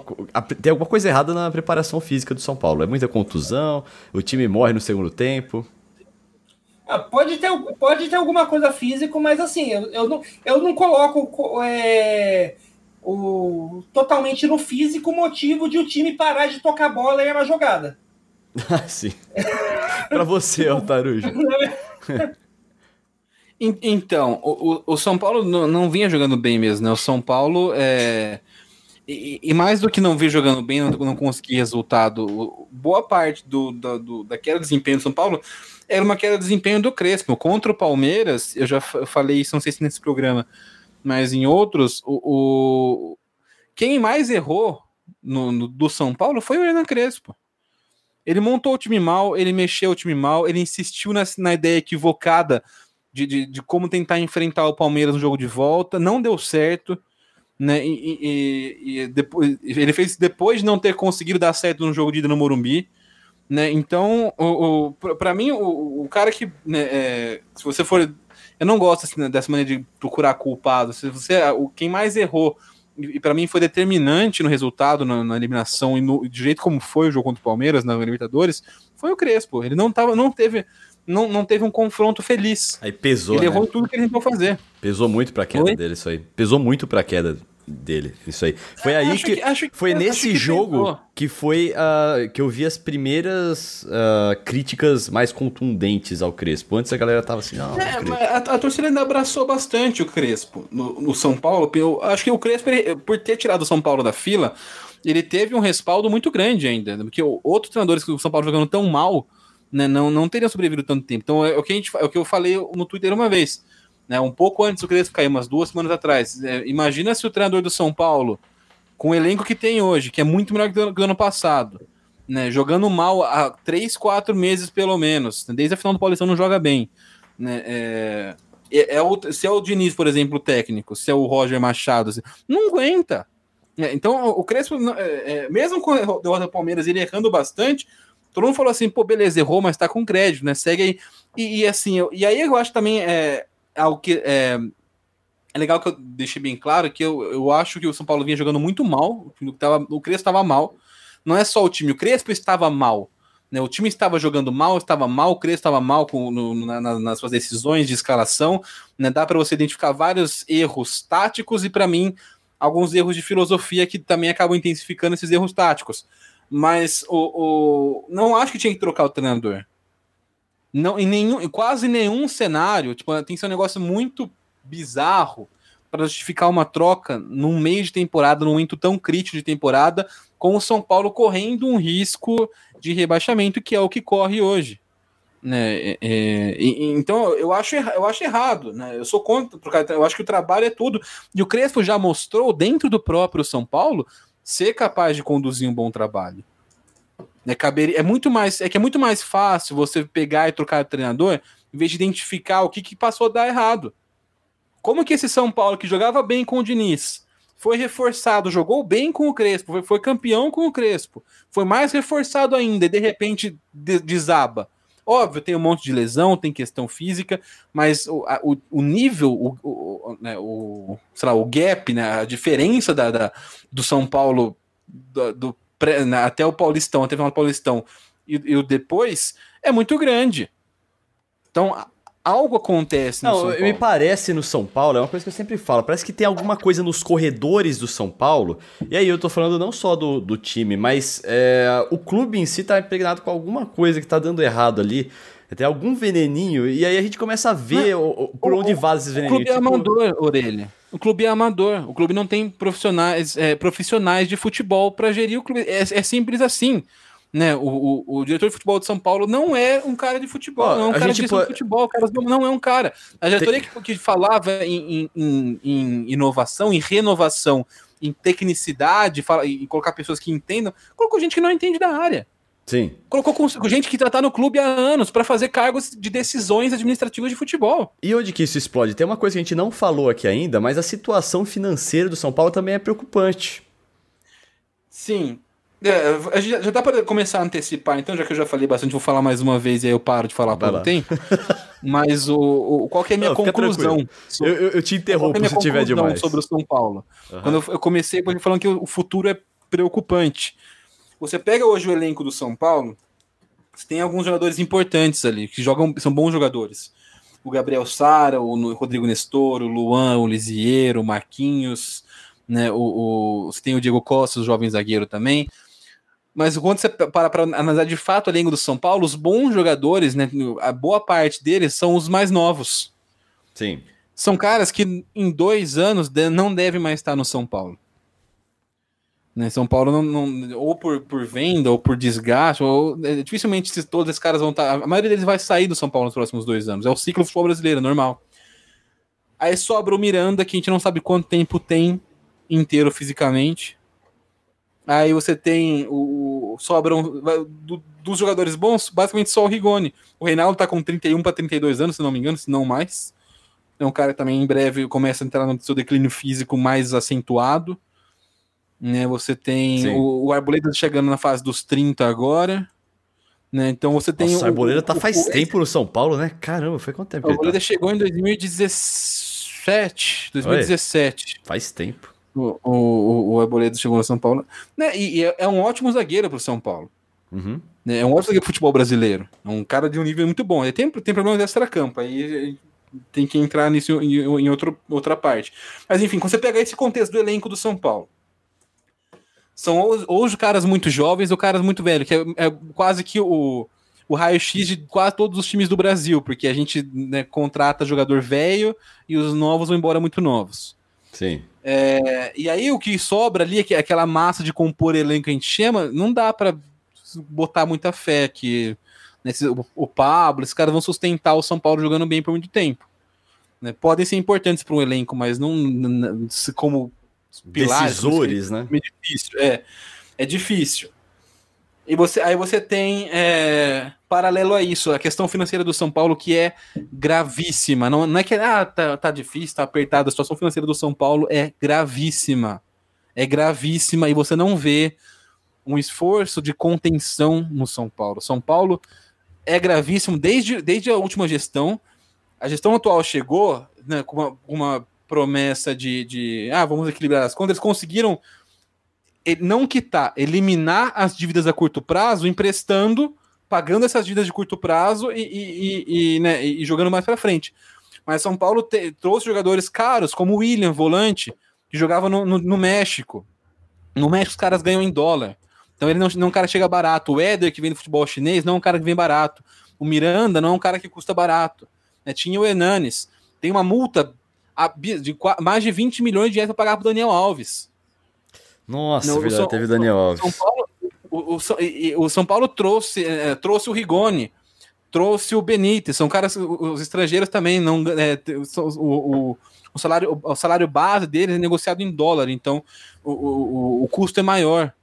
Tem alguma coisa errada na preparação física do São Paulo. É muita contusão, o time morre no segundo tempo. Ah, pode, ter, pode ter alguma coisa física, mas assim, eu, eu, não, eu não coloco é, o, totalmente no físico motivo de o time parar de tocar bola em uma jogada. Ah, sim. Para você, Altarujo. então, o, o São Paulo não, não, vinha jogando bem mesmo, né? O São Paulo é. E, e mais do que não vir jogando bem, não, não conseguir resultado, boa parte do, do, do, da queda de desempenho do São Paulo era uma queda de desempenho do Crespo. Contra o Palmeiras, eu já falei isso, não sei se nesse programa, mas em outros, o, o quem mais errou no, no, do São Paulo foi o Hernan Crespo. Ele montou o time mal, ele mexeu o time mal, ele insistiu na, na ideia equivocada de, de, de, como tentar enfrentar o Palmeiras no jogo de volta, não deu certo. Né? E, e, e depois, ele fez depois de não ter conseguido dar certo no jogo de ida no Morumbi. Né? Então, o, o para mim, o, o, cara que, né, é, se você for eu não gosto assim, dessa maneira de procurar culpado. Se você, o quem mais errou e para mim foi determinante no resultado, na, na eliminação e no de jeito como foi o jogo contra o Palmeiras na Libertadores, foi o Crespo. Ele não tava, não teve, não, não teve um confronto feliz. Aí pesou. Ele né? errou tudo que ele tentou fazer. Pesou muito para queda Oi? dele isso aí. Pesou muito para queda dele, isso aí. Foi aí que, que, foi nesse que jogo pensou. que foi uh, que eu vi as primeiras uh, críticas mais contundentes ao Crespo. Antes a galera tava assim, não. É, a, a, torcida ainda abraçou bastante o Crespo no, no São Paulo. Eu acho que o Crespo, ele, por ter tirado o São Paulo da fila, ele teve um respaldo muito grande ainda, porque outros treinadores que o São Paulo jogando tão mal, né, não, não teriam sobrevivido tanto tempo. Então é o que a gente, é o que eu falei no Twitter uma vez né, um pouco antes do Crespo cair, umas duas semanas atrás. É, imagina se o treinador do São Paulo com o elenco que tem hoje, que é muito melhor que o do ano passado, né? Jogando mal há três, quatro meses pelo menos, desde a final do Paulistão não joga bem, né? É, é, é o, se é o Diniz, por exemplo, o técnico, se é o Roger Machado, não aguenta. É, então o Crespo, é, é, mesmo com a derrota do Palmeiras, ele errando bastante, todo mundo falou assim, pô, beleza, errou, mas tá com crédito, né? Segue aí. E, e assim, eu, e aí eu acho também é, algo que é, é legal que eu deixei bem claro que eu, eu acho que o São Paulo vinha jogando muito mal, o, tava, o Crespo estava mal. Não é só o time, o Crespo estava mal. Né? O time estava jogando mal, estava mal, o Crespo estava mal com, no, na, nas suas decisões de escalação. Né? Dá para você identificar vários erros táticos e, para mim, alguns erros de filosofia que também acabam intensificando esses erros táticos. Mas o, o, não acho que tinha que trocar o treinador. Não, em nenhum, quase nenhum cenário, tipo, tem que ser um negócio muito bizarro para justificar uma troca num meio de temporada, num momento tão crítico de temporada, com o São Paulo correndo um risco de rebaixamento, que é o que corre hoje. Né? É, é, então eu acho, eu acho errado, né? Eu sou contra, eu acho que o trabalho é tudo. E o Crespo já mostrou dentro do próprio São Paulo ser capaz de conduzir um bom trabalho. Né, caber, é muito mais, é que é muito mais fácil você pegar e trocar de treinador em vez de identificar o que, que passou a dar errado. Como que esse São Paulo que jogava bem com o Diniz foi reforçado, jogou bem com o Crespo, foi, foi campeão com o Crespo, foi mais reforçado ainda e de repente de, desaba. Óbvio, tem um monte de lesão, tem questão física, mas o, a, o, o, nível, o, o, né, o, sei lá, o gap, né, a diferença da, da do São Paulo do, do até o Paulistão, até o final do Paulistão e, e o depois é muito grande. Então, algo acontece no Não, São Paulo. Me parece no São Paulo, é uma coisa que eu sempre falo, parece que tem alguma coisa nos corredores do São Paulo, e aí eu tô falando não só do, do time, mas é, o clube em si tá impregnado com alguma coisa que tá dando errado ali. Tem algum veneninho, e aí a gente começa a ver o, o, por onde vaza esses veneninhos. O clube é tipo... é amador, Orelha. O clube é amador. O clube não tem profissionais, é, profissionais de futebol para gerir o clube. É, é simples assim né? O, o, o, diretor de futebol de São Paulo não é um cara de futebol, não é um cara de pô... futebol, cara não é um cara. A diretoria Tem... que, que, falava em, em, em, inovação, em renovação, em tecnicidade, fala, em colocar pessoas que entendam, colocou gente que não entende da área. Sim. Colocou com, com gente que está no clube há anos para fazer cargos de decisões administrativas de futebol. E onde que isso explode? Tem uma coisa que a gente não falou aqui ainda, mas a situação financeira do São Paulo também é preocupante. Sim, é, a gente já dá para começar a antecipar, então, já que eu já falei bastante, vou falar mais uma vez e aí eu paro de falar por um tempo. Mas o, o, qual que é a minha Não, conclusão? Sobre, eu, eu, te interrompo é se tiver demais. Sobre o São Paulo. Uhum. Quando eu, eu comecei falando que o futuro é preocupante. Você pega hoje o elenco do São Paulo, você tem alguns jogadores importantes ali, que jogam, são bons jogadores. O Gabriel Sara, o Rodrigo Nestor, o Luan, o Lisieiro, o Marquinhos, né? O, o, você tem o Diego Costa, o jovem zagueiro também. Mas quando você para para analisar de fato a língua do São Paulo, os bons jogadores, né, a boa parte deles são os mais novos. Sim. São caras que em dois anos não devem mais estar no São Paulo. Né, São Paulo não, não, ou por, por venda ou por desgaste, ou é, dificilmente se todos esses caras vão estar. A maioria deles vai sair do São Paulo nos próximos dois anos. É o ciclo do futebol brasileiro, normal. Aí sobra o Miranda, que a gente não sabe quanto tempo tem inteiro fisicamente. Aí você tem o. Sobram. Do, dos jogadores bons, basicamente só o Rigoni. O Reinaldo tá com 31 para 32 anos, se não me engano, se não mais. É um cara que também em breve começa a entrar no seu declínio físico mais acentuado. Né, você tem o, o Arboleda chegando na fase dos 30 agora. Né, então você tem. Nossa, o Arboleda tá faz o, tempo no São Paulo, né? Caramba, foi quanto tempo? O Arboleda tá? chegou em 2017. 2017. Oi, faz tempo o, o, o Arboleda chegou no São Paulo. Né? E, e é, é, um ótimo zagueiro para o São Paulo. Uhum. Né? É um ótimo zagueiro de futebol brasileiro. É um cara de um nível muito bom. Ele tem, tem problema de extra-campo. Aí tem que entrar nisso em, em outro, outra parte. Mas enfim, quando você pegar esse contexto do elenco do São Paulo, são ou, ou os caras muito jovens ou caras muito velhos, que é, é quase que o, o raio-x de quase todos os times do Brasil, porque a gente né, contrata jogador velho e os novos vão embora muito novos. Sim. É, e aí o que sobra ali, é aquela massa de compor elenco que a gente chama, não dá para botar muita fé que nesse, o, o Pablo, esses caras vão sustentar o São Paulo jogando bem por muito tempo. Né? Podem ser importantes para um elenco, mas não, não como pilares. Decisores, né? É difícil, é. É difícil. E você, aí você tem, é, paralelo a isso, a questão financeira do São Paulo, que é gravíssima. Não, não é que ah, tá, tá difícil, tá apertada. A situação financeira do São Paulo é gravíssima. É gravíssima e você não vê um esforço de contenção no São Paulo. São Paulo é gravíssimo desde, desde a última gestão. A gestão atual chegou né, com uma, uma promessa de, de ah, vamos equilibrar as contas. Eles conseguiram não quitar, eliminar as dívidas a curto prazo, emprestando, pagando essas dívidas de curto prazo e, e, e, né, e jogando mais para frente. Mas São Paulo te, trouxe jogadores caros, como o William, volante, que jogava no, no, no, México. No México os caras ganham em dólar. Então ele não, não é um cara que chega barato. O Éder, que vem do futebol chinês, não é um cara que vem barato. O Miranda não é um cara que custa barato. Né? Tinha o Hernanes. Tem uma multa de mais de 20 milhões de reais para pagar para Daniel Alves. Nossa, não, verdade, São, teve Daniel Alves. São Paulo, o, o, o, São Paulo trouxe, é, trouxe o Rigoni, trouxe o Benítez, são caras, os estrangeiros também não. É, o, o, o, salário, o salário base deles é negociado em dólar, então o, o, o custo é maior.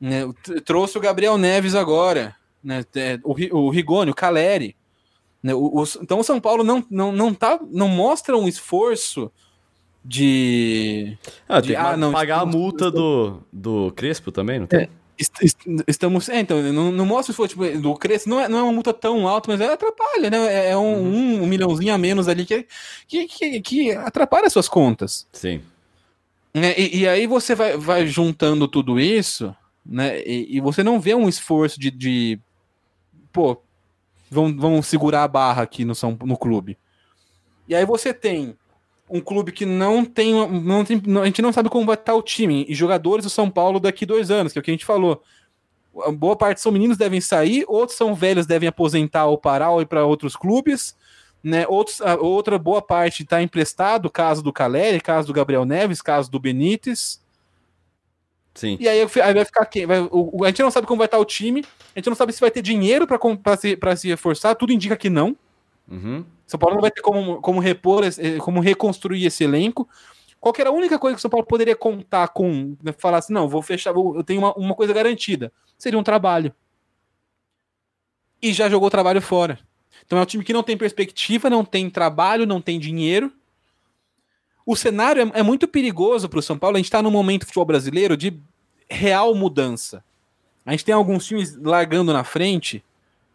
Né? Trouxe o Gabriel Neves agora, né? É, o, o Rigoni, o Caleri. Né? O, o, então o São Paulo não, não, não, tá, não mostra um esforço de. Ah, de, ah, não, pagar estamos, a multa do, do Crespo também, não tem? É, estamos. É, então, não, não mostra se for tipo, do Crespo, não é, não é uma multa tão alta, mas ela atrapalha, né? É, é um, uhum. um, um, milhãozinho a menos ali que, que, que, que atrapalha as suas contas. Sim. É, e, e, aí você vai, vai juntando tudo isso, né? E, e você não vê um esforço de. de pô, vamos, vamos segurar a barra aqui no, São, no clube. E aí você tem um clube que não tem, não tem. A gente não sabe como vai estar o time. E jogadores do São Paulo daqui dois anos, que é o que a gente falou. Boa parte são meninos devem sair, outros são velhos, devem aposentar ou parar ou ir para outros clubes. Né, outros, outra boa parte está emprestado, caso do Caleri, caso do Gabriel Neves, caso do Benítez. Sim. E aí, aí vai ficar quem? Vai, o, a gente não sabe como vai estar o time, a gente não sabe se vai ter dinheiro para se, se reforçar, tudo indica que não. Uhum. São Paulo não vai ter como, como repor, eh, como reconstruir esse elenco. Qual era a única coisa que o São Paulo poderia contar com, né, falar assim, não, vou fechar, vou, eu tenho uma, uma coisa garantida. Seria um trabalho. E já jogou o trabalho fora. Então é um time que não tem perspectiva, não tem trabalho, não tem dinheiro. O cenário é, é muito perigoso para o São Paulo. A gente está num momento do futebol brasileiro de real mudança. A gente tem alguns times largando na frente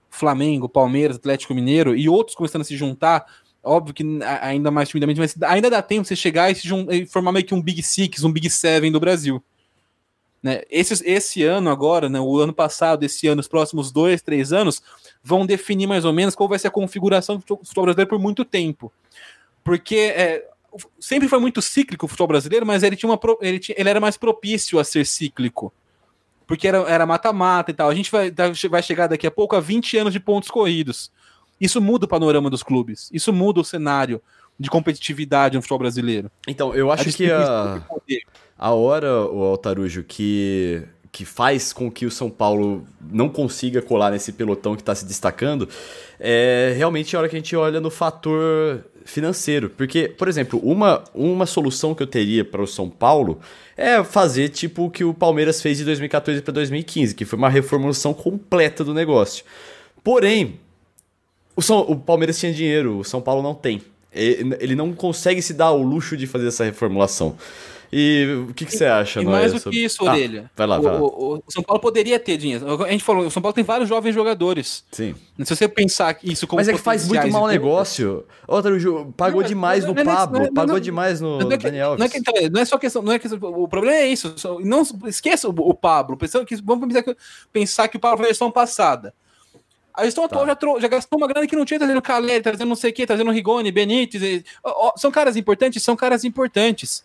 Flamengo, Palmeiras, Atlético Mineiro e outros começando a se juntar. Óbvio que ainda mais timidamente, mas ainda dá tempo você chegar e, e formar meio que um Big Six, um Big Seven do Brasil. Né? Esse, esse ano agora, né, o ano passado, esse ano, os próximos dois, três anos, vão definir mais ou menos qual vai ser a configuração do futebol brasileiro por muito tempo. Porque é, sempre foi muito cíclico o futebol brasileiro, mas ele, tinha uma, ele, tinha, ele era mais propício a ser cíclico porque era mata-mata e tal. A gente vai, vai chegar daqui a pouco a 20 anos de pontos corridos. Isso muda o panorama dos clubes. Isso muda o cenário de competitividade no futebol brasileiro. Então, eu acho a que a, a hora, o Altarujo, que, que faz com que o São Paulo não consiga colar nesse pelotão que está se destacando é realmente a hora que a gente olha no fator financeiro. Porque, por exemplo, uma, uma solução que eu teria para o São Paulo é fazer tipo o que o Palmeiras fez de 2014 para 2015, que foi uma reformulação completa do negócio. Porém, o, São, o Palmeiras tinha dinheiro, o São Paulo não tem. Ele não consegue se dar o luxo de fazer essa reformulação. E o que, que você acha, e mais do sobre... que isso, Orelha. Ah, vai lá, vai lá. O, o, São Paulo poderia ter dinheiro. A gente falou, o São Paulo tem vários jovens jogadores. Sim. Se você pensar isso como Mas é que faz muito mau negócio. Outro pagou não, demais não, no não, Pablo, pagou demais no não é que, Daniel. Não é, que, não é só questão, não é questão, o problema é isso. Não esqueça o, o Pablo. Pensando que, vamos pensar que, pensar que o Pablo foi a gestão passada. A gestão tá. atual já, já, gastou uma grana que não tinha, trazendo Caleri, trazendo não sei o que, trazendo Rigoni, Benítez. E, ó, são caras importantes? São caras importantes.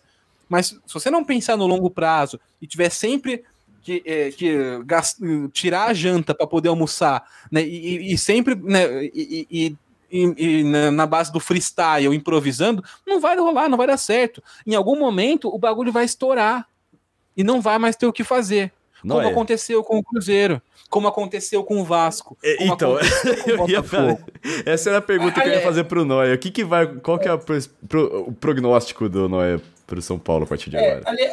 Mas se você não pensar no longo prazo e tiver sempre que, é, que gast... tirar a janta para poder almoçar, né? E, e sempre, né? E, e, e, na base do freestyle, improvisando, não vai rolar, não vai dar certo. Em algum momento o bagulho vai estourar e não vai mais ter o que fazer. Não como é. aconteceu com o Cruzeiro, como aconteceu com o Vasco. É, então, eu ia falar, essa era a pergunta que eu ia fazer pro Noia. O que, que vai. Qual que é o prognóstico do Noia para o São Paulo a partir de É, agora. ali-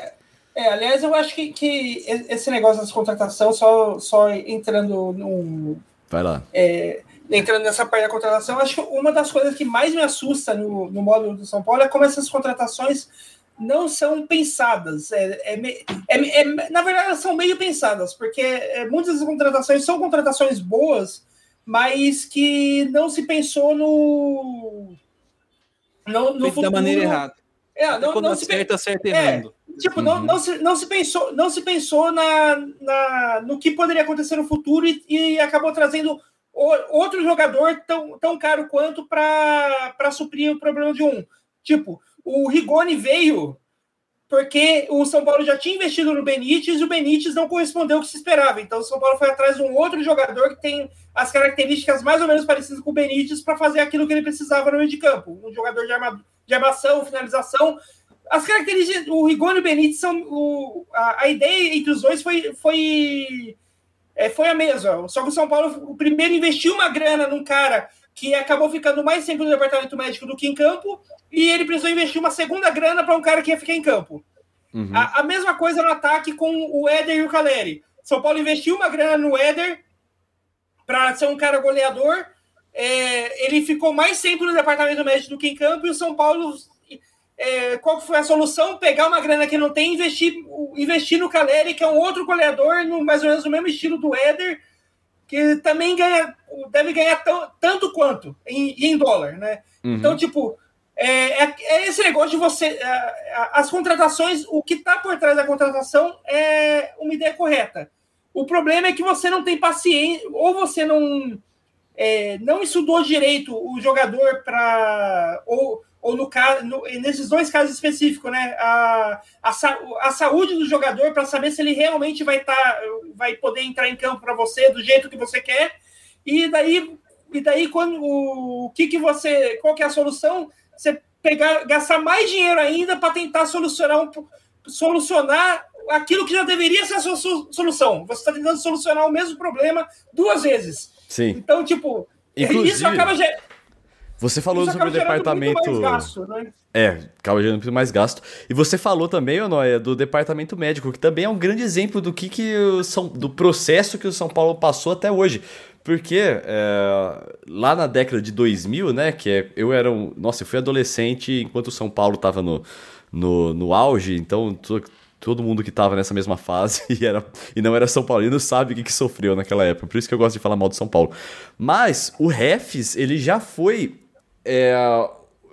é, aliás, eu acho que, que esse negócio das contratação, só, só entrando num, Vai lá. é, entrando nessa parte da contratação, acho que uma das coisas que mais me assusta no, no modo do São Paulo é como essas contratações não são pensadas. É, é é- é- na verdade, elas são meio pensadas, porque é, muitas das contratações são contratações boas, mas que não se pensou no. No, no da maneira errada. É, Até não, não se pe- acerta, acerta É. errando. Tipo, não, Uhum. não, se, não se pensou, não se pensou na, na, no que poderia acontecer no futuro e, e acabou trazendo o- outro jogador tão, tão caro quanto para suprir o problema de um. Tipo, o Rigoni veio porque o São Paulo já tinha investido no Benítez e o Benítez não correspondeu ao que se esperava. Então o São Paulo foi atrás de um outro jogador que tem as características mais ou menos parecidas com o Benítez para fazer aquilo que ele precisava no meio de campo. Um jogador de, arma, de armação, finalização. As características, o Rigoni e o Benítez são. O, a, a ideia entre os dois foi, foi, é, foi a mesma. Só que o São Paulo, o primeiro, investiu uma grana num cara que acabou ficando mais tempo no departamento médico do que em campo, e ele precisou investir uma segunda grana para um cara que ia ficar em campo. Uhum. A, a mesma coisa no ataque com o Éder e o Caleri. São Paulo investiu uma grana no Éder para ser um cara goleador. É, ele ficou mais tempo no departamento médico do que em campo, e o São Paulo. é, qual foi a solução? Pegar uma grana que não tem e investir, investir no Caleri, que é um outro goleador, no, mais ou menos no mesmo estilo do Éder, que também ganha, deve ganhar tão, tanto quanto em, em dólar, né? Uhum. Então, tipo, é, é- é esse negócio de você. As contratações, o que está por trás da contratação é uma ideia correta. O problema é que você não tem paciência, ou você não, é, não estudou direito o jogador para. Ou, ou no caso, no- nesses dois casos específicos, né? A, a, a saúde do jogador para saber se ele realmente vai, tá, vai poder entrar em campo para você do jeito que você quer. E daí, e daí quando o, que, que você. Qual que é a solução? Você pegar, gastar mais dinheiro ainda para tentar solucionar, um, solucionar aquilo que já deveria ser a sua so- solução. Você está tentando solucionar o mesmo problema duas vezes. Sim. Então, tipo, Inclusive, isso acaba, ge- você falou sobre o gerando muito departamento. mais gasto, né? É, acaba gerando muito mais gasto. E você falou também, ô Noia, do departamento médico, que também é um grande exemplo do que, que o São, do processo que o São Paulo passou até hoje. Porque é, lá na década de 2000, né, que é, eu era um... Nossa, eu fui adolescente enquanto o São Paulo tava no, no, no auge, então todo mundo que tava nessa mesma fase e, era, e não era São Paulino sabe o que, que sofreu naquela época. Por isso que eu gosto de falar mal do São Paulo. Mas o Refs, ele já foi... é,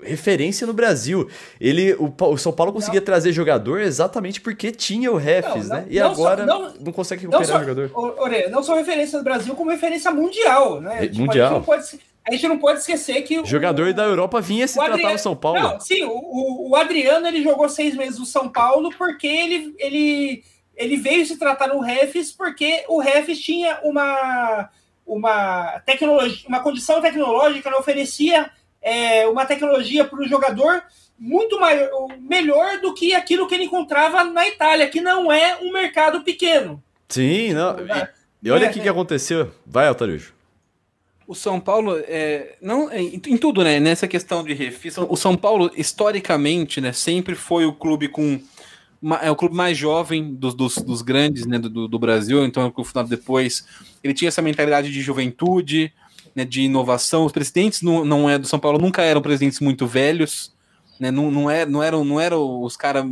referência no Brasil. Ele, o, o São Paulo conseguia trazer jogador exatamente porque tinha o Refs, Não, né? não- E não só- agora não- não, consegue Não recuperar só, o jogador. Orelha, não só referência do Brasil, como referência mundial, né? É, Tipo, mundial. A gente, não pode, a gente não pode esquecer que. o- Jogador da Europa vinha se o tratar Adriano- no São Paulo. Não, sim, o, o- o Adriano ele jogou seis meses no São Paulo porque ele, ele, ele veio se tratar no Refs porque o Refs tinha uma, uma tecnologia, uma condição tecnológica, né, oferecia é, uma tecnologia para o jogador muito maior, melhor do que aquilo que ele encontrava na Itália, que não é um mercado pequeno. Sim, não. E, e olha o que, que aconteceu. Vai, Altarujo. O São Paulo, é, não, é, em, em tudo, né? Nessa questão de refis, o São Paulo, historicamente, né, sempre foi o clube com. ma- É o clube mais jovem dos, dos, dos grandes né, do, do Brasil, então o final depois ele tinha essa mentalidade de juventude, né, de inovação. Os presidentes não, não é do São Paulo nunca eram presidentes muito velhos, né, não, não, é, não, eram, não eram os caras.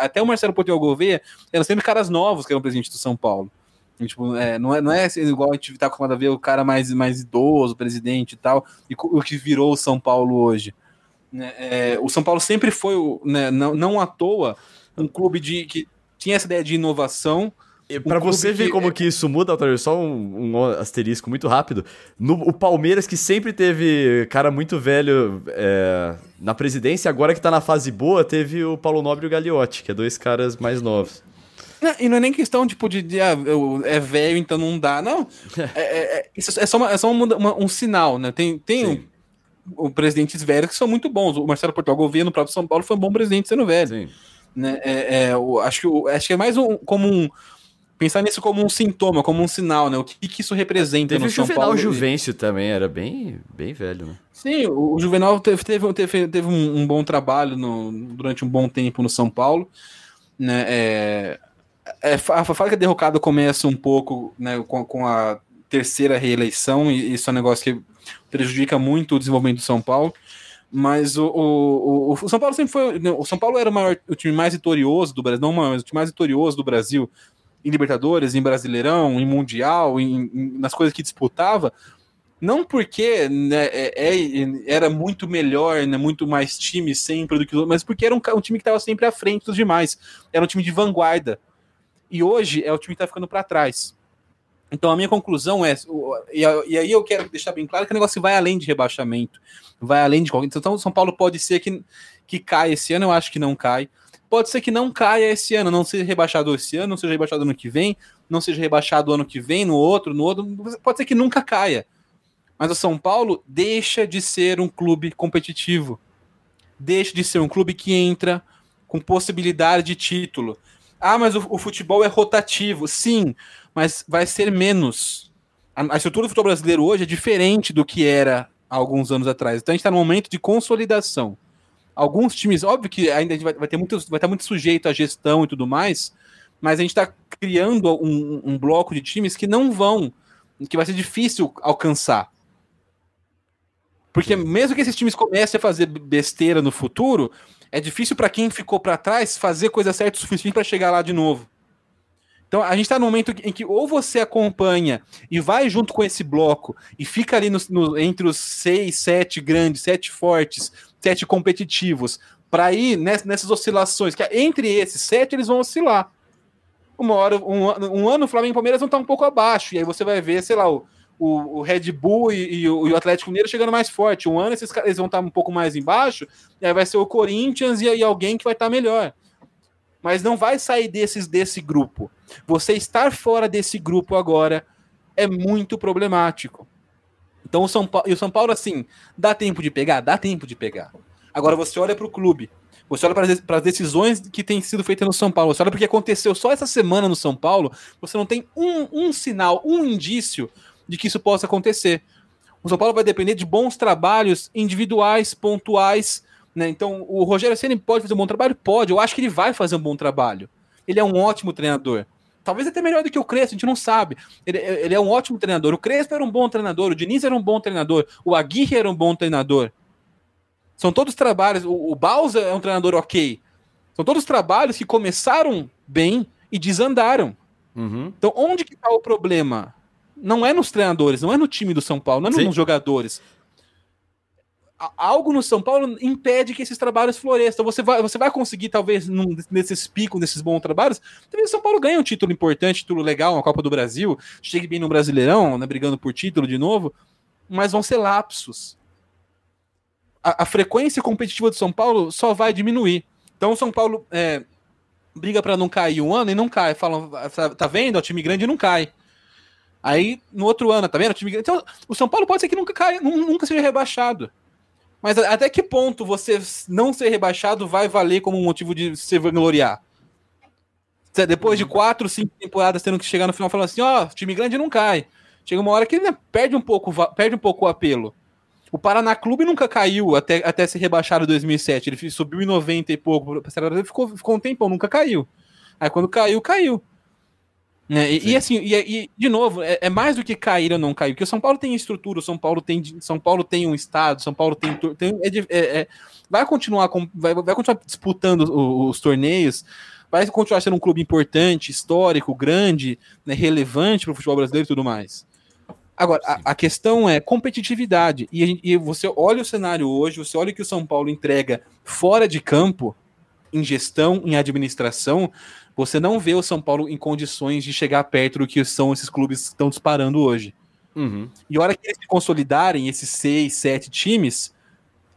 Até o Marcelo Portugal Gouveia eram sempre caras novos que eram presidentes do São Paulo. E, Tipo, é, não, é, não é igual a gente tá acostumado a ver o cara mais, mais idoso, presidente e tal, e o que virou o São Paulo hoje. Né, é, o São Paulo sempre foi, né, não, não à toa, um clube de, que tinha essa ideia de inovação. Clube você ver que- como que isso muda, só um, um asterisco muito rápido. No, o Palmeiras, que sempre teve cara muito velho é, na presidência, agora que tá na fase boa, teve o Paulo Nobre e o Gagliotti, que é dois caras mais novos. Não, e não é nem questão tipo, de, de, ah, eu- é velho, então não dá. Não. É, é- é- isso é só, uma- é só uma uma- um sinal, né? Tem, tem o, o presidentes velhos que são muito bons. O Marcelo Portugal Gouveia no próprio São Paulo foi um bom presidente sendo velho. Sim. né? É, é, o- acho, que, o- acho que é mais um, como um, pensar nisso como um sintoma, como um sinal, né? O que, que isso representa Teve no o São Juvenal Paulo? Juvencio também, era bem, bem velho, né? Sim, o, o Juvenal teve, teve, teve, teve um, um bom trabalho no- durante um bom tempo no São Paulo. Né? É, a fábrica derrocada começa um pouco né, com, com a terceira reeleição, e isso é um negócio que prejudica muito o desenvolvimento do São Paulo. Mas o, o, o, o São Paulo sempre foi. O São Paulo era o, maior, o time mais vitorioso do Brasil, não maior, mas o time mais vitorioso do Brasil em Libertadores, em Brasileirão, em Mundial, em- em- nas coisas que disputava, não porque né, é- é- era muito melhor, né, muito mais time sempre do que os outros, mas porque era um, um time que estava sempre à frente dos demais. Era um time de vanguarda. E hoje é o time que está ficando para trás. Então a minha conclusão é, e, aí eu quero deixar bem claro que o negócio vai além de rebaixamento, vai além de qualquer. Então São Paulo pode ser que, que caia esse ano, eu acho que não cai. Pode ser que não caia esse ano, não seja rebaixado esse ano, não seja rebaixado ano que vem, não seja rebaixado ano que vem, no outro, no outro. Pode ser que nunca caia. Mas o São Paulo deixa de ser um clube competitivo. Deixa de ser um clube que entra com possibilidade de título. Ah, mas o, o futebol é rotativo. Sim, mas vai ser menos. A, a estrutura do futebol brasileiro hoje é diferente do que era há alguns anos atrás. Então a gente está num momento de consolidação. Alguns times, óbvio que ainda a gente vai, vai ter muito, vai estar muito sujeito à gestão e tudo mais, mas a gente está criando um, um bloco de times que não vão, que vai ser difícil alcançar. Porque mesmo que esses times comecem a fazer besteira no futuro, é difícil para quem ficou para trás fazer coisa certa o suficiente para chegar lá de novo. Então a gente está no momento em que ou você acompanha e vai junto com esse bloco e fica ali no- no- entre os seis, sete grandes, sete fortes, sete competitivos, para ir ness- nessas oscilações, que entre esses sete eles vão oscilar. Uma hora, um, um ano o Flamengo e Palmeiras vão estar um pouco abaixo, e aí você vai ver, sei lá, o, o, o Red Bull e, e o, e o Atlético Mineiro chegando mais forte. Um ano esses caras vão estar um pouco mais embaixo, e aí vai ser o Corinthians e aí alguém que vai estar melhor. Mas não vai sair desses desse grupo. Você estar fora desse grupo agora é muito problemático. Então o São Paulo, e o São Paulo assim, dá tempo de pegar, dá tempo de pegar. Agora você olha para o clube, você olha para as decisões que têm sido feitas no São Paulo, você olha para o que aconteceu só essa semana no São Paulo, você não tem um, um sinal, um indício de que isso possa acontecer. O São Paulo vai depender de bons trabalhos individuais, pontuais. Né? Então, o Rogério Ceni pode fazer um bom trabalho? Pode. Eu acho que ele vai fazer um bom trabalho. Ele é um ótimo treinador. Talvez até melhor do que o Crespo, a gente não sabe. Ele, ele é um ótimo treinador. O Crespo era um bom treinador, o Diniz era um bom treinador, o Aguirre era um bom treinador. São todos trabalhos. O, o Bausa é um treinador ok. São todos trabalhos que começaram bem e desandaram. Uhum. Então, onde que está o problema? Não é nos treinadores, não é no time do São Paulo, não é Sim. nos jogadores. Algo no São Paulo impede que esses trabalhos floresçam. Você vai, você vai conseguir, talvez, num, nesses picos, nesses bons trabalhos, talvez o São Paulo ganhe um título importante, título legal, uma Copa do Brasil, chegue bem no Brasileirão, né, brigando por título de novo, mas vão ser lapsos. A, a frequência competitiva do São Paulo só vai diminuir. Então o São Paulo é, briga para não cair um ano e não cai. Falam, tá- tá vendo? O time grande não cai. Aí, no outro ano, tá vendo? O time. Então, o São Paulo pode ser que nunca caia, nu- nunca seja rebaixado. Mas até que ponto você não ser rebaixado vai valer como motivo de se vangloriar? Depois de quatro, cinco temporadas tendo que chegar no final falando assim, ó, time grande não cai. Chega uma hora que né, perde um pouco, perde um pouco o apelo. O Paraná Clube nunca caiu até, até ser rebaixado em 2007. Ele subiu em 90 e pouco ficou, ficou um tempão, nunca caiu. Aí quando caiu, caiu. Né, E, e assim, e, e, de novo, é, é mais do que cair ou não cair, porque o São Paulo tem estrutura, o São Paulo tem, São Paulo tem um estado, São Paulo tem, tem é é- é- vai continuar com, vai, vai continuar disputando o- os, torneios, vai continuar sendo um clube importante, histórico, grande, né, relevante para o futebol brasileiro e tudo mais. Agora, a, a questão é competitividade. E, a gente- e você olha o cenário hoje, você olha o que o São Paulo entrega fora de campo, em gestão, em administração, você não vê o São Paulo em condições de chegar perto do que são esses clubes que estão disparando hoje. Uhum. E a hora que eles se consolidarem, esses seis, sete times,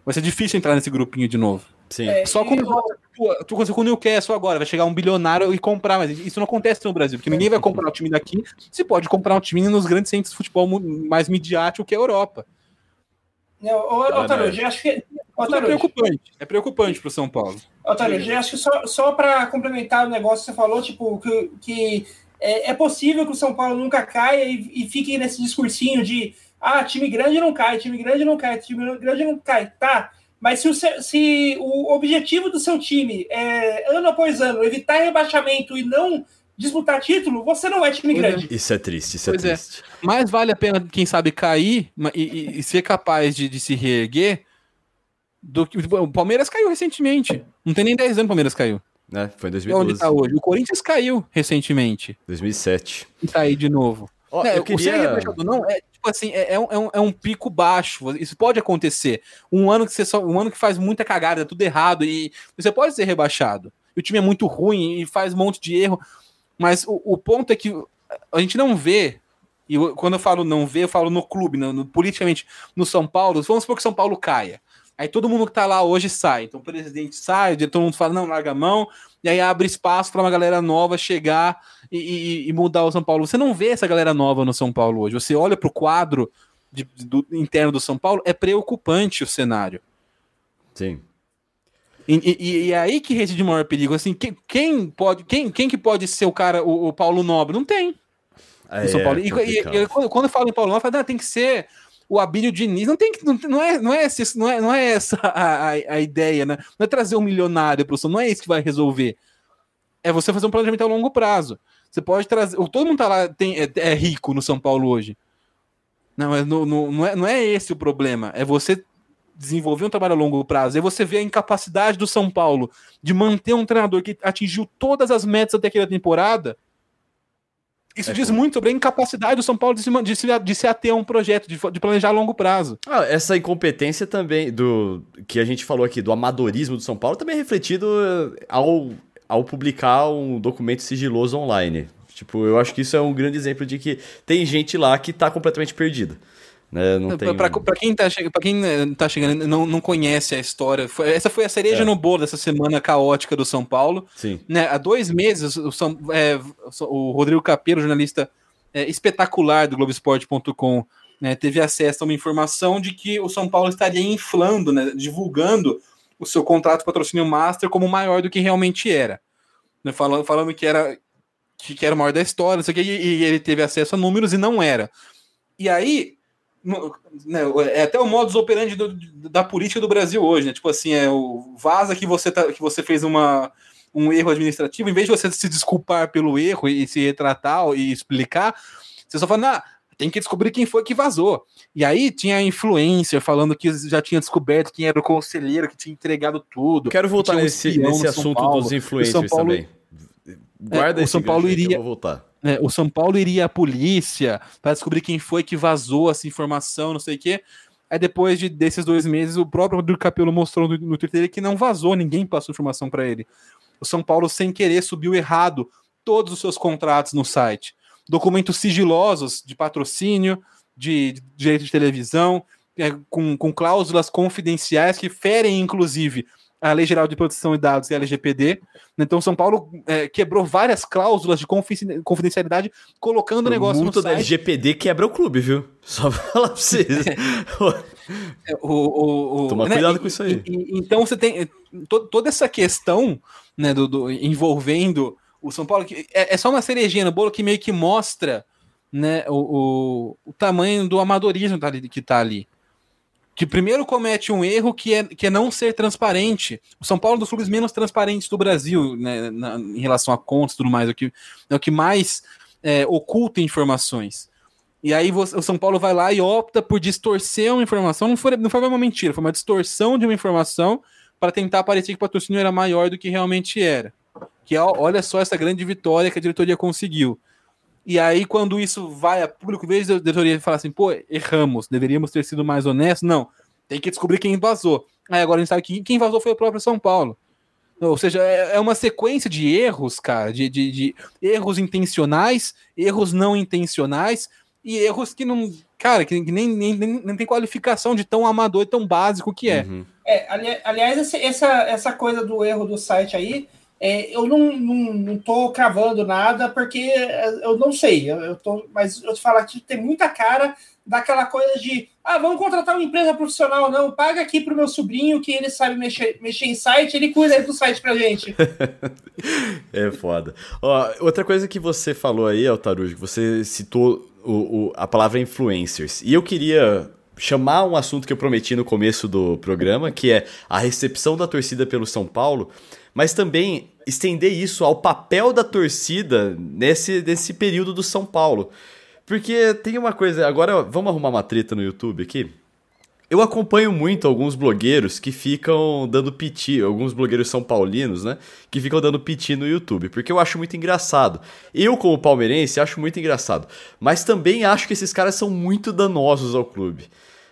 vai ser difícil entrar nesse grupinho de novo. Sim. É, Só com, o- tu, tu conseguiu com o Newcastle agora, vai chegar um bilionário e comprar, mas isso não acontece no Brasil, porque ninguém vai comprar o time daqui, se pode comprar um time nos grandes centros de futebol mais midiático que a Europa. Otário, eu acho que. Isso é Otário, preocupante. É preocupante pro São Paulo. Otário, eu acho que só, só para complementar o negócio que você falou, tipo, que, que é, é, possível que o São Paulo nunca caia e, e fique nesse discursinho de ah, time grande não cai, time grande não cai, time grande não cai, tá? Mas se o, se o objetivo do seu time é, ano após ano, evitar rebaixamento e não disputar título, você não é time pois é. grande. É. Isso é triste, isso é pois é triste. É. Mais vale a pena, quem sabe, cair e, e, e ser capaz de, de, se reerguer do que. O Palmeiras caiu recentemente. Não tem nem 10 anos o Palmeiras caiu. É, foi em 2012. Onde tá hoje? O Corinthians caiu recentemente. 2007. E tá aí de novo. Oh, não, eu queria... O não é tipo assim, é, é, um, é, um, é um pico baixo. Isso pode acontecer. Um ano que você só, um ano que faz muita cagada, tudo errado e você pode ser rebaixado. E o time é muito ruim e faz um monte de erro. Mas o, o ponto é que a gente não vê e quando eu falo não vê, eu falo no clube, no, no, politicamente, no São Paulo. Vamos supor que São Paulo caia. Aí todo mundo que tá lá hoje sai. Então o presidente sai, todo mundo fala, não, larga a mão, e aí abre espaço para uma galera nova chegar e, e, e, mudar o São Paulo. Você não vê essa galera nova no São Paulo hoje. Você olha para o quadro de, do, interno do São Paulo, é preocupante o cenário. Sim. E, e, e é aí que reside o maior perigo. Assim, quem, quem, pode, quem, quem que pode ser o cara, o, o Paulo Nobre? Não tem. É, São Paulo. É e, quando eu falo em Paulo Nobre, eu falo, ah, tem que ser o Abílio Diniz. Não tem não, não é não é esse, não é, não é essa a, a, a ideia, né? Não é trazer um milionário para o não é isso que vai resolver. É você fazer um planejamento a longo prazo. Você pode trazer. Todo mundo tá lá tem, é, é rico no São Paulo hoje. Não, mas não, não, não, é, não é esse o problema. É você desenvolver um trabalho a longo prazo. É você ver a incapacidade do São Paulo de manter um treinador que atingiu todas as metas até aquela temporada isso é diz muito sobre a incapacidade do São Paulo de se, de se, de se ater a um projeto, de, de planejar a longo prazo. Ah, essa incompetência também, do que a gente falou aqui, do amadorismo do São Paulo, também é refletido eh, ao, ao publicar um documento sigiloso online. Tipo, eu acho que isso é um grande exemplo de que tem gente lá que está completamente perdida. Né? Não tem... Para quem, tá, pra quem eh, tá chegando não, não conhece a história, foi, essa foi a cereja é. no bolo dessa semana caótica do São Paulo. Sim. Né? Há dois meses, o, São, é, o Rodrigo Capello, jornalista é, espetacular do Globoesporte.com, né, teve acesso a uma informação de que o São Paulo estaria inflando, né, divulgando o seu contrato de patrocínio master como maior do que realmente era. Né, falando, falando que era que, que era o maior da história, não sei o que, e, e ele teve acesso a números e não era. E aí, né, é até o modus operandi do, da política do Brasil hoje, né? Tipo assim, é o vaza que você tá, que você fez uma, um erro administrativo, em vez de você se desculpar pelo erro e, se retratar e explicar, você só fala, nah, tem que descobrir quem foi que vazou. E aí tinha a influencer falando que já tinha descoberto quem era o conselheiro que tinha entregado tudo. Quero voltar nesse, nesse assunto Paulo, dos influencers Paulo, também. Guarda é, o São Paulo iria, vou voltar é, o São Paulo iria à polícia para descobrir quem foi que vazou essa informação, não sei o quê. Aí depois de, desses dois meses, o próprio Rodrigo Capello mostrou no, no Twitter que não vazou, ninguém passou informação para ele. O São Paulo, sem querer, subiu errado todos os seus contratos no site. Documentos sigilosos de patrocínio, de, de direito de televisão, é, com, com cláusulas confidenciais que ferem, inclusive, a Lei Geral de Proteção de Dados e a LGPD. Então, São Paulo é, quebrou várias cláusulas de confidencialidade, colocando o negócio no site. da LGPD quebra o clube, viu? Só falar pra vocês. É, o, o, Toma né? cuidado com isso aí. E, então, você tem to, toda essa questão né, do, do, envolvendo o São Paulo, que é, é, só uma cerejinha no bolo que meio que mostra né, o, o, o tamanho do amadorismo que tá ali que primeiro comete um erro que é, que é não ser transparente. O São Paulo é um dos clubes menos transparentes do Brasil, né, na, em relação a contas e tudo mais, é o que, é o que mais é, oculta informações. E aí você, o São Paulo vai lá e opta por distorcer uma informação, não foi, não foi uma mentira, foi uma distorção de uma informação para tentar parecer que o patrocínio era maior do que realmente era. Que olha só essa grande vitória que a diretoria conseguiu. E aí, quando isso vai a público, em vez da diretoria falar assim, pô, erramos, deveríamos ter sido mais honestos, não. Tem que descobrir quem vazou. Aí agora a gente sabe que quem vazou foi o próprio São Paulo. Ou seja, é, é uma sequência de erros, cara, de, de, de, erros intencionais, erros não intencionais e erros que não. Cara, que nem, nem, nem, nem tem qualificação de tão amador e tão básico que é. Uhum. é ali, aliás, essa, essa coisa do erro do site aí É, eu não, não, não tô cravando nada, porque eu não sei, eu, eu tô, mas eu te falo aqui, tem muita cara daquela coisa de ah, vamos contratar uma empresa profissional, não, paga aqui pro meu sobrinho que ele sabe mexer, mexer em site, ele cuida do site pra gente. é foda. Ó, outra coisa que você falou aí, Altarujo, que você citou o, o, a palavra influencers. E eu queria chamar um assunto que eu prometi no começo do programa, que é a recepção da torcida pelo São Paulo, mas também estender isso ao papel da torcida nesse, nesse período do São Paulo. Porque tem uma coisa, agora vamos arrumar uma treta no YouTube aqui. Eu acompanho muito alguns blogueiros que ficam dando piti, alguns blogueiros são paulinos, né? Que ficam dando piti no YouTube, porque eu acho muito engraçado. Eu, como palmeirense, acho muito engraçado. Mas também acho que esses caras são muito danosos ao clube.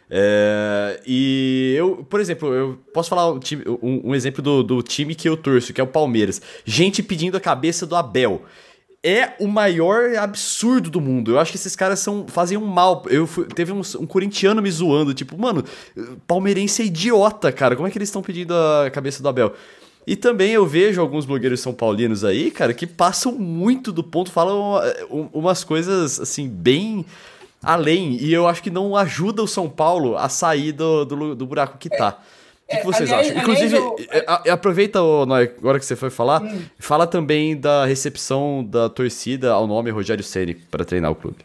É, e eu, por exemplo, eu posso falar um, time, um, um exemplo do, do time que eu torço, que é o Palmeiras. Gente pedindo a cabeça do Abel é o maior absurdo do mundo. Eu acho que esses caras são fazem um mal. Eu fui, teve um, um corintiano me zoando, tipo, mano, palmeirense é idiota, cara. Como é que eles estão pedindo a cabeça do Abel? E também eu vejo alguns blogueiros são paulinos aí, cara, que passam muito do ponto, falam eh, umas coisas assim bem além. E eu acho que não ajuda o São Paulo a sair do, do, do buraco que tá. É. O que, que, vocês aliás, acham? Inclusive, eu... É, aproveita, agora que você foi falar, hum. fala também da recepção da torcida ao nome Rogério Ceni para treinar o clube.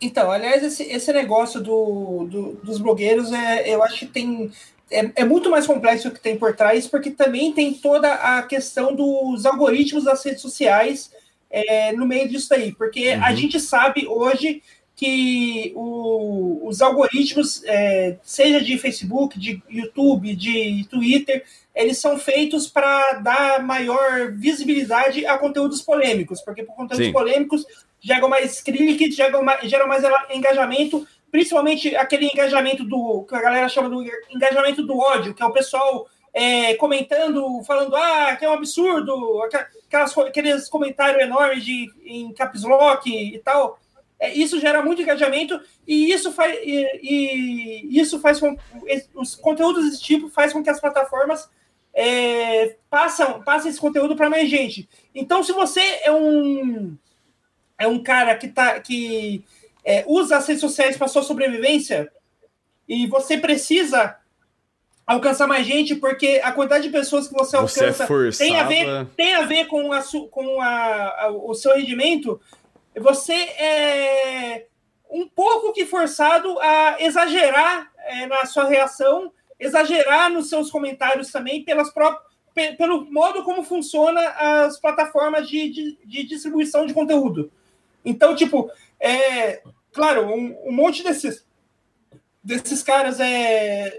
Então, aliás, esse, esse negócio do, do, dos blogueiros, é, eu acho que tem. É, é, muito mais complexo o que tem por trás, porque também tem toda a questão dos algoritmos das redes sociais é, no meio disso aí. Porque uhum. a gente sabe hoje que o, os algoritmos, é, seja de Facebook, de YouTube, de Twitter, eles são feitos para dar maior visibilidade a conteúdos polêmicos, porque por conteúdos Sim. polêmicos geram mais cliques, geram mais, geram mais engajamento, principalmente aquele engajamento do que a galera chama do engajamento do ódio, que é o pessoal é, comentando, falando ah, que é um absurdo, aquelas, aqueles comentários enormes de, em caps lock e tal. É, isso gera muito engajamento e isso faz, e, e, isso faz com os conteúdos desse tipo faz com que as plataformas é, passam, passem esse conteúdo para mais gente. Então, se você é um é um cara que tá que é, usa as redes sociais para sua sobrevivência e você precisa alcançar mais gente porque a quantidade de pessoas que você, você é alcança é tem a ver tem a ver com a, com a, a, o seu rendimento você é um pouco que forçado a exagerar é, na sua reação, exagerar nos seus comentários também, pelas pelo modo como funciona as plataformas de, de, de distribuição de conteúdo. Então, tipo, é, claro, um, um monte desses desses caras é,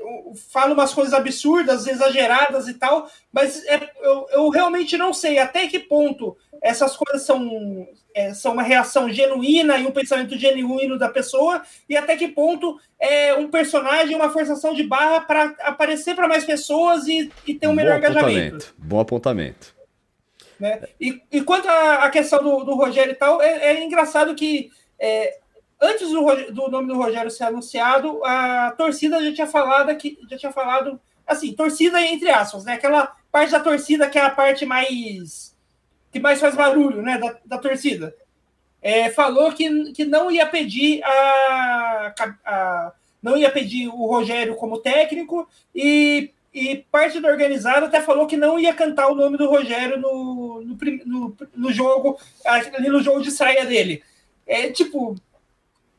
falam umas coisas absurdas, exageradas e tal, mas é, eu, eu, realmente não sei até que ponto essas coisas são, é, são uma reação genuína e um pensamento genuíno da pessoa, e até que ponto é um personagem, uma forçação de barra para aparecer para mais pessoas e, e ter um melhor engajamento. Bom apontamento. Né? E, e quanto à questão do, do Rogério e tal, é, é engraçado que é, antes do, do, nome do Rogério ser anunciado, a torcida já tinha falado que já tinha falado assim, torcida entre aspas, né? Aquela parte da torcida que é a parte mais que mais faz barulho, né? Da, da torcida. É, falou que, que não ia pedir a, a, não ia pedir o Rogério como técnico e, e parte da organizada até falou que não ia cantar o nome do Rogério no, no, no, no jogo ali no jogo de estreia dele. É tipo,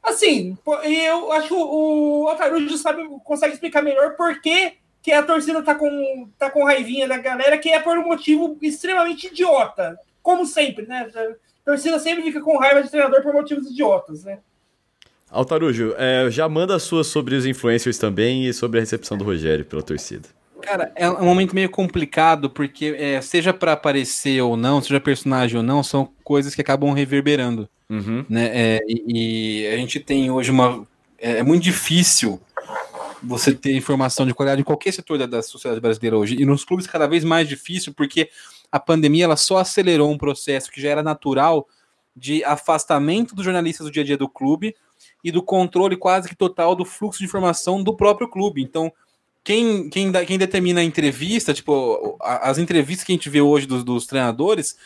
Assim, eu acho que o Otarujo sabe, consegue explicar melhor por que, que a torcida tá com, tá com raivinha da galera, que é por um motivo extremamente idiota. Como sempre, né? A torcida sempre fica com raiva de treinador por motivos idiotas, né? Altarujo, é, já manda as suas sobre os influencers também e sobre a recepção do Rogério pela torcida. Cara, é um momento meio complicado, porque é, seja para aparecer ou não, seja personagem ou não, são coisas que acabam reverberando. Uhum. Né? É, e, e, a gente tem hoje uma. É, é, muito difícil você ter informação de qualidade em qualquer setor da, da sociedade brasileira hoje. E nos clubes, cada vez mais difícil, porque a pandemia ela só acelerou um processo que já era natural de afastamento dos jornalistas do dia a dia do clube e do controle quase que total do fluxo de informação do próprio clube. Então, quem, quem, quem determina a entrevista, tipo, as entrevistas que a gente vê hoje dos, dos treinadores,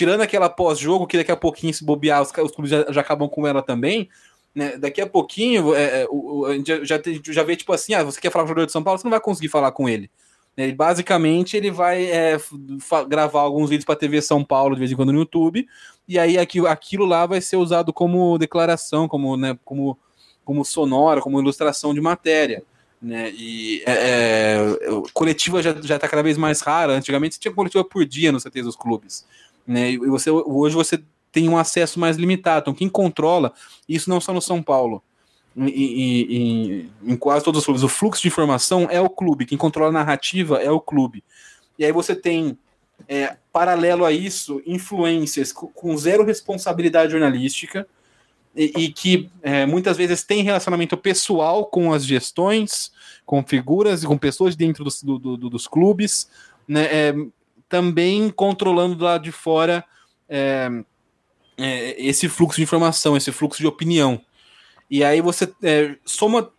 tirando aquela pós-jogo, que daqui a pouquinho, se bobear, os, os clubes já, já acabam com ela também, né? Daqui a pouquinho, é, é, o, a gente já, já, vê, tipo assim, ah, você quer falar com o jogador de São Paulo, você não vai conseguir falar com ele. Ele, basicamente, ele vai é, gravar alguns vídeos para TV São Paulo de vez em quando no YouTube, e aí aquilo, aquilo lá vai ser usado como declaração, como, né, como, como sonora, como ilustração de matéria. Né? E é, é, coletiva já está cada vez mais rara. Antigamente você tinha coletiva por dia no CT dos clubes. Né? E você, hoje você tem um acesso mais limitado. Então, quem controla, isso não só no São Paulo, em, em, quase todos os clubes, o fluxo de informação é o clube, quem controla a narrativa é o clube. E aí você tem, é, paralelo a isso, influências com zero responsabilidade jornalística e, e que é, muitas vezes tem relacionamento pessoal com as gestões, com figuras e com pessoas dentro dos, do, do, dos clubes, né, é, também controlando do lado de fora é, é, esse fluxo de informação, esse fluxo de opinião. E aí você é, soma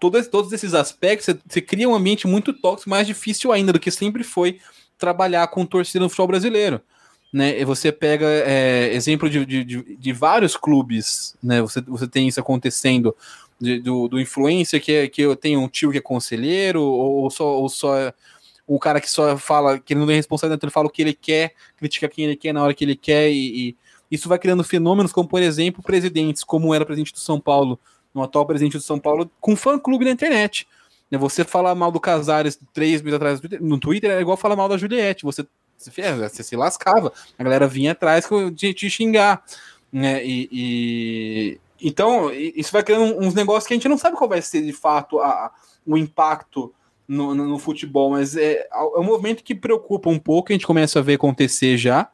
todos, todos esses aspectos, você, você, cria um ambiente muito tóxico, mais difícil ainda do que sempre foi trabalhar com torcida no futebol brasileiro. Né, e você pega é, exemplo de, de, de, vários clubes, né, você, você tem isso acontecendo, de, do, do influencer que, é, que eu tenho um tio que é conselheiro, ou só, ou só o cara que só fala que ele não tem responsabilidade, então ele fala o que ele quer, critica quem ele quer na hora que ele quer, e, e isso vai criando fenômenos como, por exemplo, presidentes, como era presidente do São Paulo, no atual presidente do São Paulo, com fã-clube na internet. Né, você falar mal do Casares três meses atrás no Twitter é igual falar mal da Juliette. Você, você se lascava. A galera vinha atrás de te xingar. Né? E, e, então, isso vai criando uns negócios que a gente não sabe qual vai ser de fato a, o impacto no, no, no futebol, mas é, é um movimento que preocupa um pouco, a gente começa a ver acontecer já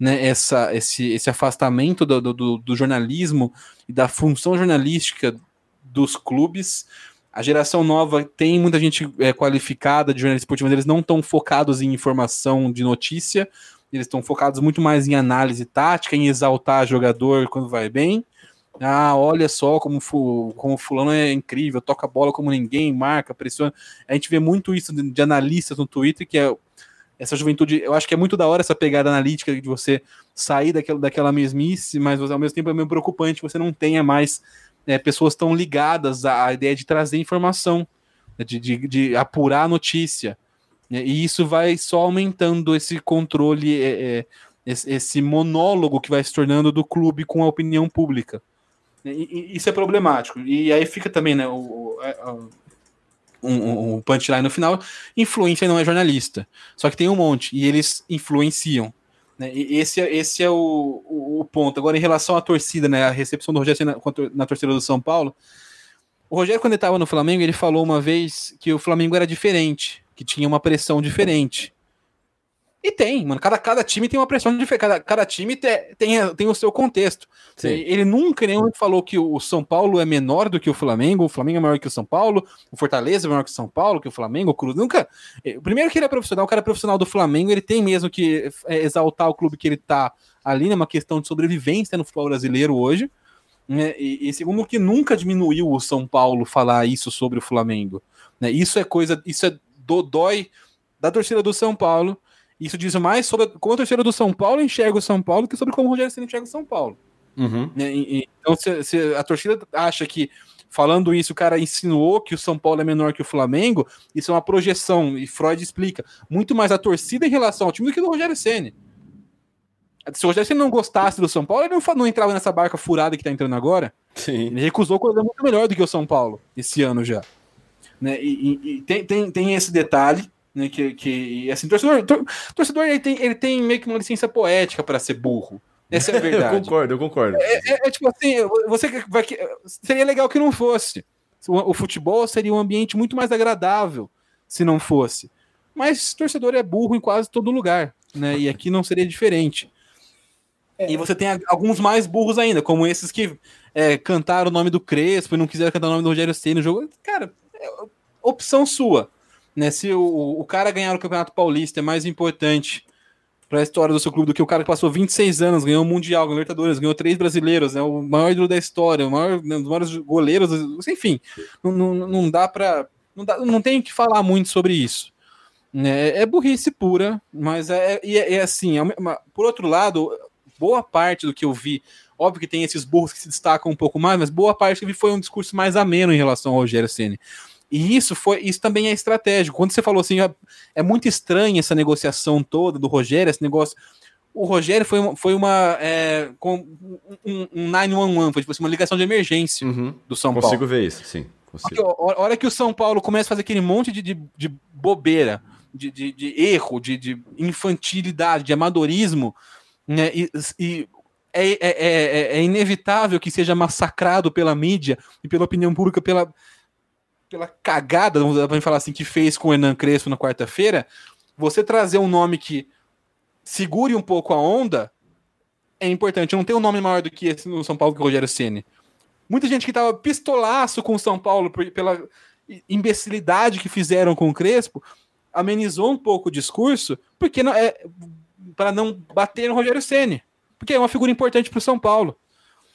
né, essa, esse, esse afastamento do, do, do, jornalismo e da função jornalística dos clubes. A geração nova tem muita gente é, qualificada de jornalismo esportivo, mas eles não estão focados em informação de notícia, eles estão focados muito mais em análise tática, em exaltar jogador quando vai bem. Ah, olha só como, como fulano é incrível, toca bola como ninguém, marca, pressiona. A gente vê muito isso de analistas no Twitter, que é essa juventude, eu acho que é muito da hora essa pegada analítica de você sair daquela, daquela mesmice, mas ao mesmo tempo é meio preocupante você não tenha mais é, pessoas tão ligadas à ideia de trazer informação, né, de, de, de apurar a notícia. Né, e isso vai só aumentando esse controle, é, é, esse, esse, monólogo que vai se tornando do clube com a opinião pública. E, e, isso é problemático. E aí fica também né, o, o, um, um punchline no final, influência não é jornalista. Só que tem um monte, e eles influenciam. Né? E esse, é, esse é o, o, o, ponto. Agora, em relação à torcida, né, a recepção do Rogério na, na torcida do São Paulo, o Rogério, quando ele estava no Flamengo, ele falou uma vez que o Flamengo era diferente, que tinha uma pressão diferente. E tem, mano. Cada, cada time tem uma pressão diferente. Cada, cada time te, tem, tem o seu contexto. Sim. Ele nunca nenhum falou que o São Paulo é menor do que o Flamengo, o Flamengo é maior que o São Paulo, o Fortaleza é maior que o São Paulo, que o Flamengo, o Cruz. Nunca. Eh, primeiro que ele é profissional, o cara é profissional do Flamengo, ele tem mesmo que eh, exaltar o clube que ele tá ali, né? Uma questão de sobrevivência no futebol brasileiro hoje. Né? E, e segundo que nunca diminuiu o São Paulo falar isso sobre o Flamengo. Né? Isso é coisa, isso é do, dói da torcida do São Paulo isso diz mais sobre como a torcida do São Paulo enxerga o São Paulo que sobre como o Rogério Senna enxerga o São Paulo. Uhum. Né, então, se, se, a torcida acha que falando isso o cara insinuou que o São Paulo é menor que o Flamengo, isso é uma projeção, e Freud explica muito mais a torcida em relação ao time do que do Rogério Senna. Se o Rogério Senna não gostasse do São Paulo, ele não, não entrava nessa barca furada que tá entrando agora. Sim. Ele recusou coisa muito melhor do que o São Paulo esse ano já. Né? E, e, e tem, tem, tem esse detalhe né, que, que assim, torcedor, tor, torcedor ele tem, ele tem meio que uma licença poética para ser burro. Essa é a verdade. eu concordo, eu concordo. É, é, é, tipo assim, você vai, seria legal que não fosse. O, o, futebol seria um ambiente muito mais agradável se não fosse. Mas torcedor é burro em quase todo lugar, né? E aqui não seria diferente. É. E você tem alguns mais burros ainda, como esses que é, cantaram o nome do Crespo e não quiseram cantar o nome do Rogério Ceni no jogo. Cara, é opção sua. Né, se o, o cara ganhar o Campeonato Paulista é mais importante para a história do seu clube do que o cara que passou 26 anos, ganhou o Mundial, ganhou Libertadores, ganhou três brasileiros, né, o maior ídolo da história, o maior, né, um dos maiores goleiros, enfim, não, não, não dá para Não, dá, não tenho que falar muito sobre isso. É, é burrice pura, mas é, é, é assim. É uma, por outro lado, boa parte do que eu vi, óbvio que tem esses burros que se destacam um pouco mais, mas boa parte que eu vi foi um discurso mais ameno em relação ao Rogério Ceni. E isso foi, isso também é estratégico. Quando você falou assim, é, é muito estranha essa negociação toda do Rogério, esse negócio. O Rogério foi, uma, foi uma. É, com um, um 911, foi tipo assim, uma ligação de emergência Uhum. do São Consigo Paulo. ver isso, sim. Consigo. a hora que o São Paulo começa a fazer aquele monte de, de, de bobeira, de, de, de erro, de, de infantilidade, de amadorismo, né, e, e é, é, é, é inevitável que seja massacrado pela mídia e pela opinião pública, pela, pela cagada, vamos pra falar assim, que fez com o Hernan Crespo na quarta-feira, você trazer um nome que segure um pouco a onda é importante. Não tem um nome maior do que esse no São Paulo que o Rogério Ceni. Muita gente que tava pistolaço com o São Paulo por- pela imbecilidade que fizeram com o Crespo amenizou um pouco o discurso porque não é para não bater no Rogério Ceni, porque é uma figura importante para o São Paulo.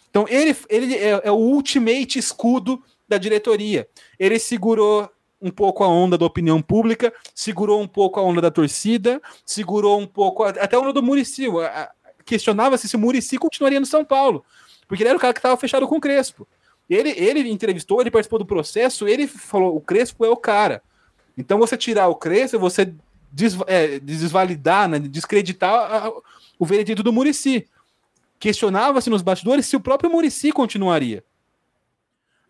Então ele, ele é, é o ultimate escudo da diretoria. Ele segurou um pouco a onda da opinião pública, segurou um pouco a onda da torcida, segurou um pouco a- até a onda do Murici. Questionava-se se o Murici continuaria no São Paulo, porque ele era o cara que estava fechado com o Crespo. Ele, ele entrevistou, ele participou do processo, ele falou: o Crespo é o cara. Então você tirar o Crespo, você des, é, desvalidar, né, descreditar a- o veredito do Murici. Questionava-se nos bastidores se o próprio Murici continuaria.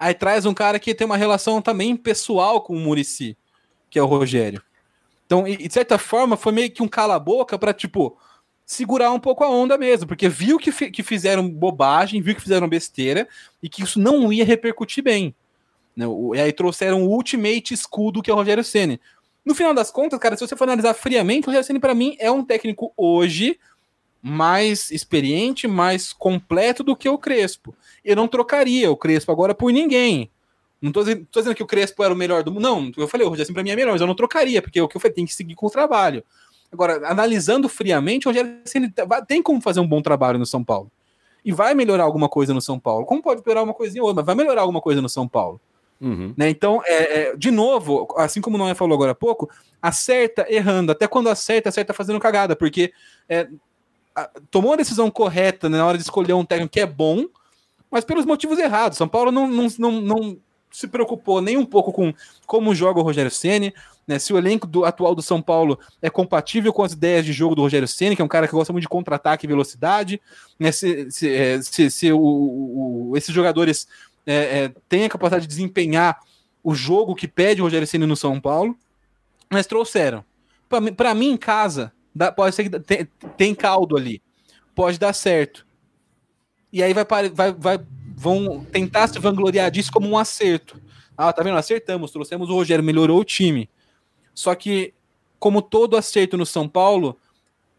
Aí traz um cara que tem uma relação também pessoal com o Murici, que é o Rogério. Então, e, de certa forma, foi meio que um cala-boca para tipo, segurar um pouco a onda mesmo, porque viu que, fi- que fizeram bobagem, viu que fizeram besteira e que isso não ia repercutir bem. Né? E aí trouxeram o ultimate escudo que é o Rogério Ceni. No final das contas, cara, se você for analisar friamente, o Rogério Ceni para mim é um técnico hoje mais experiente, mais completo do que o Crespo. Eu não trocaria o Crespo agora por ninguém. Não tô dizendo, tô dizendo que o Crespo era o melhor do mundo. Não, eu falei, o Rogério Ceni pra mim é melhor, mas eu não trocaria, porque o que eu falei, tem que seguir com o trabalho. Agora, analisando friamente, o Rogério tá- tem como fazer um bom trabalho no São Paulo. E vai melhorar alguma coisa no São Paulo. Como pode piorar uma coisinha ou outra, mas vai melhorar alguma coisa no São Paulo. Uhum. Né? Então, é, é, de novo, assim como o Noé falou agora há pouco, acerta errando. Até quando acerta, acerta fazendo cagada, porque é, tomou a decisão correta né, na hora de escolher um técnico que é bom, mas pelos motivos errados. São Paulo não, não, não, não se preocupou nem um pouco com como joga o Rogério Ceni, né? Se o elenco do, atual do São Paulo é compatível com as ideias de jogo do Rogério Ceni, que é um cara que gosta muito de contra-ataque e velocidade, né? Se, se, é, se, se o- o- esses jogadores é, é, têm a capacidade de desempenhar o jogo que pede o Rogério Ceni no São Paulo, mas trouxeram. Pra mim, em casa, dá- pode ser que tem, tem caldo ali, pode dar certo. E aí vai, vai, vai, vão tentar se vangloriar disso como um acerto. Ah, tá vendo? Acertamos, trouxemos o Rogério, melhorou o time. Só que, como todo acerto no São Paulo,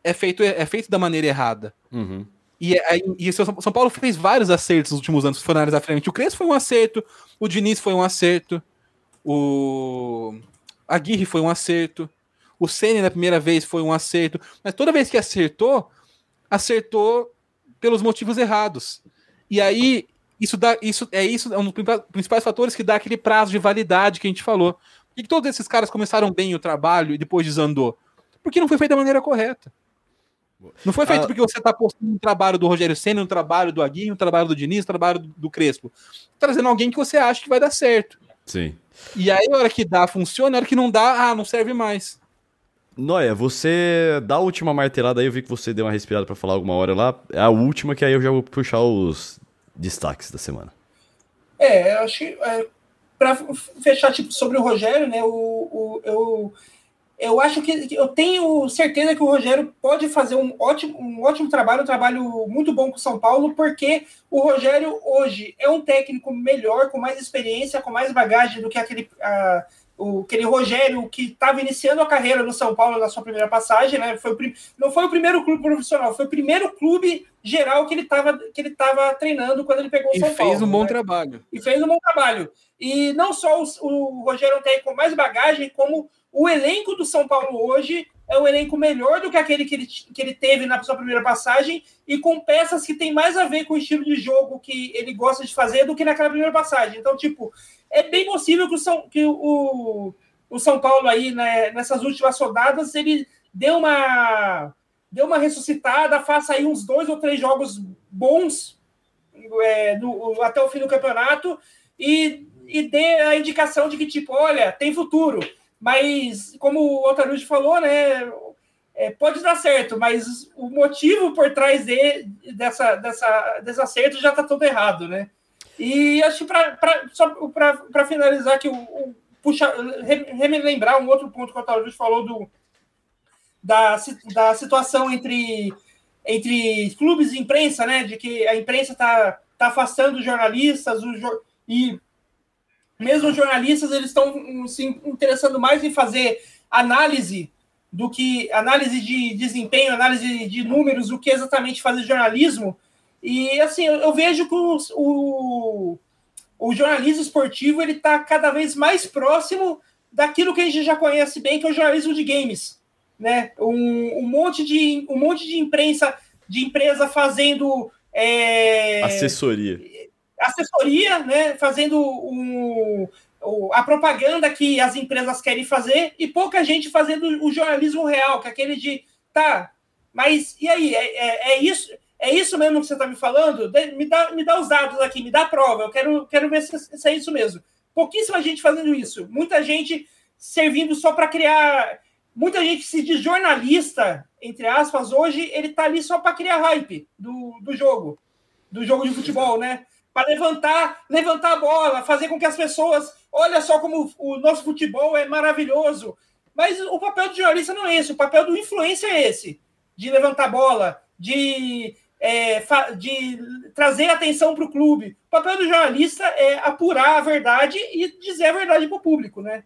é feito, é feito da maneira errada. Uhum. E, aí- e São Paulo fez vários acertos nos últimos anos, se for analisar frente. O Crespo foi um acerto, o Diniz foi um acerto, o Aguirre foi um acerto, o Ceni na primeira vez foi um acerto, mas toda vez que acertou, acertou pelos motivos errados. E aí isso dá isso é isso é um dos principais- fatores que dá aquele prazo de validade que a gente falou. Por que que todos esses caras começaram bem o trabalho e depois desandou? Porque não foi feito da maneira correta. Não foi feito Ah. porque você está postando um trabalho do Rogério Senna, um trabalho do Aguinho, um trabalho do Diniz, um trabalho do, do Crespo. Trazendo alguém que você acha que vai dar certo. Sim. E aí, a hora que dá, funciona, a hora que não dá, ah, não serve mais. Noia, você dá a última martelada aí, eu vi que você deu uma respirada pra falar alguma hora lá. É a última que aí eu já vou puxar os destaques da semana. É, eu acho que é, para fechar tipo, sobre o Rogério, né? O, o- eu, eu acho que eu tenho certeza que o Rogério pode fazer um ótimo, um ótimo trabalho, um trabalho muito bom com o São Paulo, porque o Rogério hoje é um técnico melhor, com mais experiência, com mais bagagem do que aquele. ah, o, aquele Rogério que estava iniciando a carreira no São Paulo na sua primeira passagem, né? Foi o não foi o primeiro clube profissional, foi o primeiro clube geral que ele estava que ele tava treinando quando ele pegou o E São fez Paulo. um bom né? trabalho. e fez um bom trabalho. E não só o, o Rogério tem com mais bagagem, como o elenco do São Paulo hoje é um elenco melhor do que aquele que ele, que ele teve na sua primeira passagem e com peças que tem mais a ver com o estilo de jogo que ele gosta de fazer do que naquela primeira passagem. Então, tipo, é bem possível que o São, que o, o São Paulo aí, né, nessas últimas rodadas, ele deu uma deu uma ressuscitada, faça aí uns dois ou três jogos bons é, no, até o fim do campeonato e, e dê a indicação de que, tipo, olha, tem futuro. Mas, como o Otaruji falou, né? É, pode dar certo, mas o motivo por trás de, dessa, dessa, desse acerto já está todo errado, né? E acho que para finalizar, que o, o puxa, relembrar um outro ponto que o Otaruji falou do, da, da situação entre, entre clubes e imprensa, né? De que a imprensa está tá afastando os jornalistas o, e mesmo os jornalistas eles estão se interessando mais em fazer análise do que análise de desempenho, análise de números, do que exatamente fazer jornalismo. E assim, eu, eu vejo que o, o, o jornalismo esportivo ele está cada vez mais próximo daquilo que a gente já conhece bem, que é o jornalismo de games. Né? Um, um monte, de, um monte de imprensa, de empresa fazendo. É, assessoria assessoria, né, fazendo um, a propaganda que as empresas querem fazer e pouca gente fazendo o jornalismo real, que é aquele de tá, mas e aí? É, é, é isso? É isso mesmo que você está me falando? Me dá, me dá os dados aqui, me dá a prova. Eu quero, quero ver se, se é isso mesmo. Pouquíssima gente fazendo isso. Muita gente servindo só para criar. Muita gente se diz jornalista, entre aspas, hoje ele está ali só para criar hype do, do jogo, do jogo de futebol, né? para levantar, levantar a bola, fazer com que as pessoas, olha só como o nosso futebol é maravilhoso. Mas o papel do jornalista não é esse, o papel do influência é esse, de levantar a bola, de, é, de trazer atenção para o clube. O papel do jornalista é apurar a verdade e dizer a verdade para o público, né?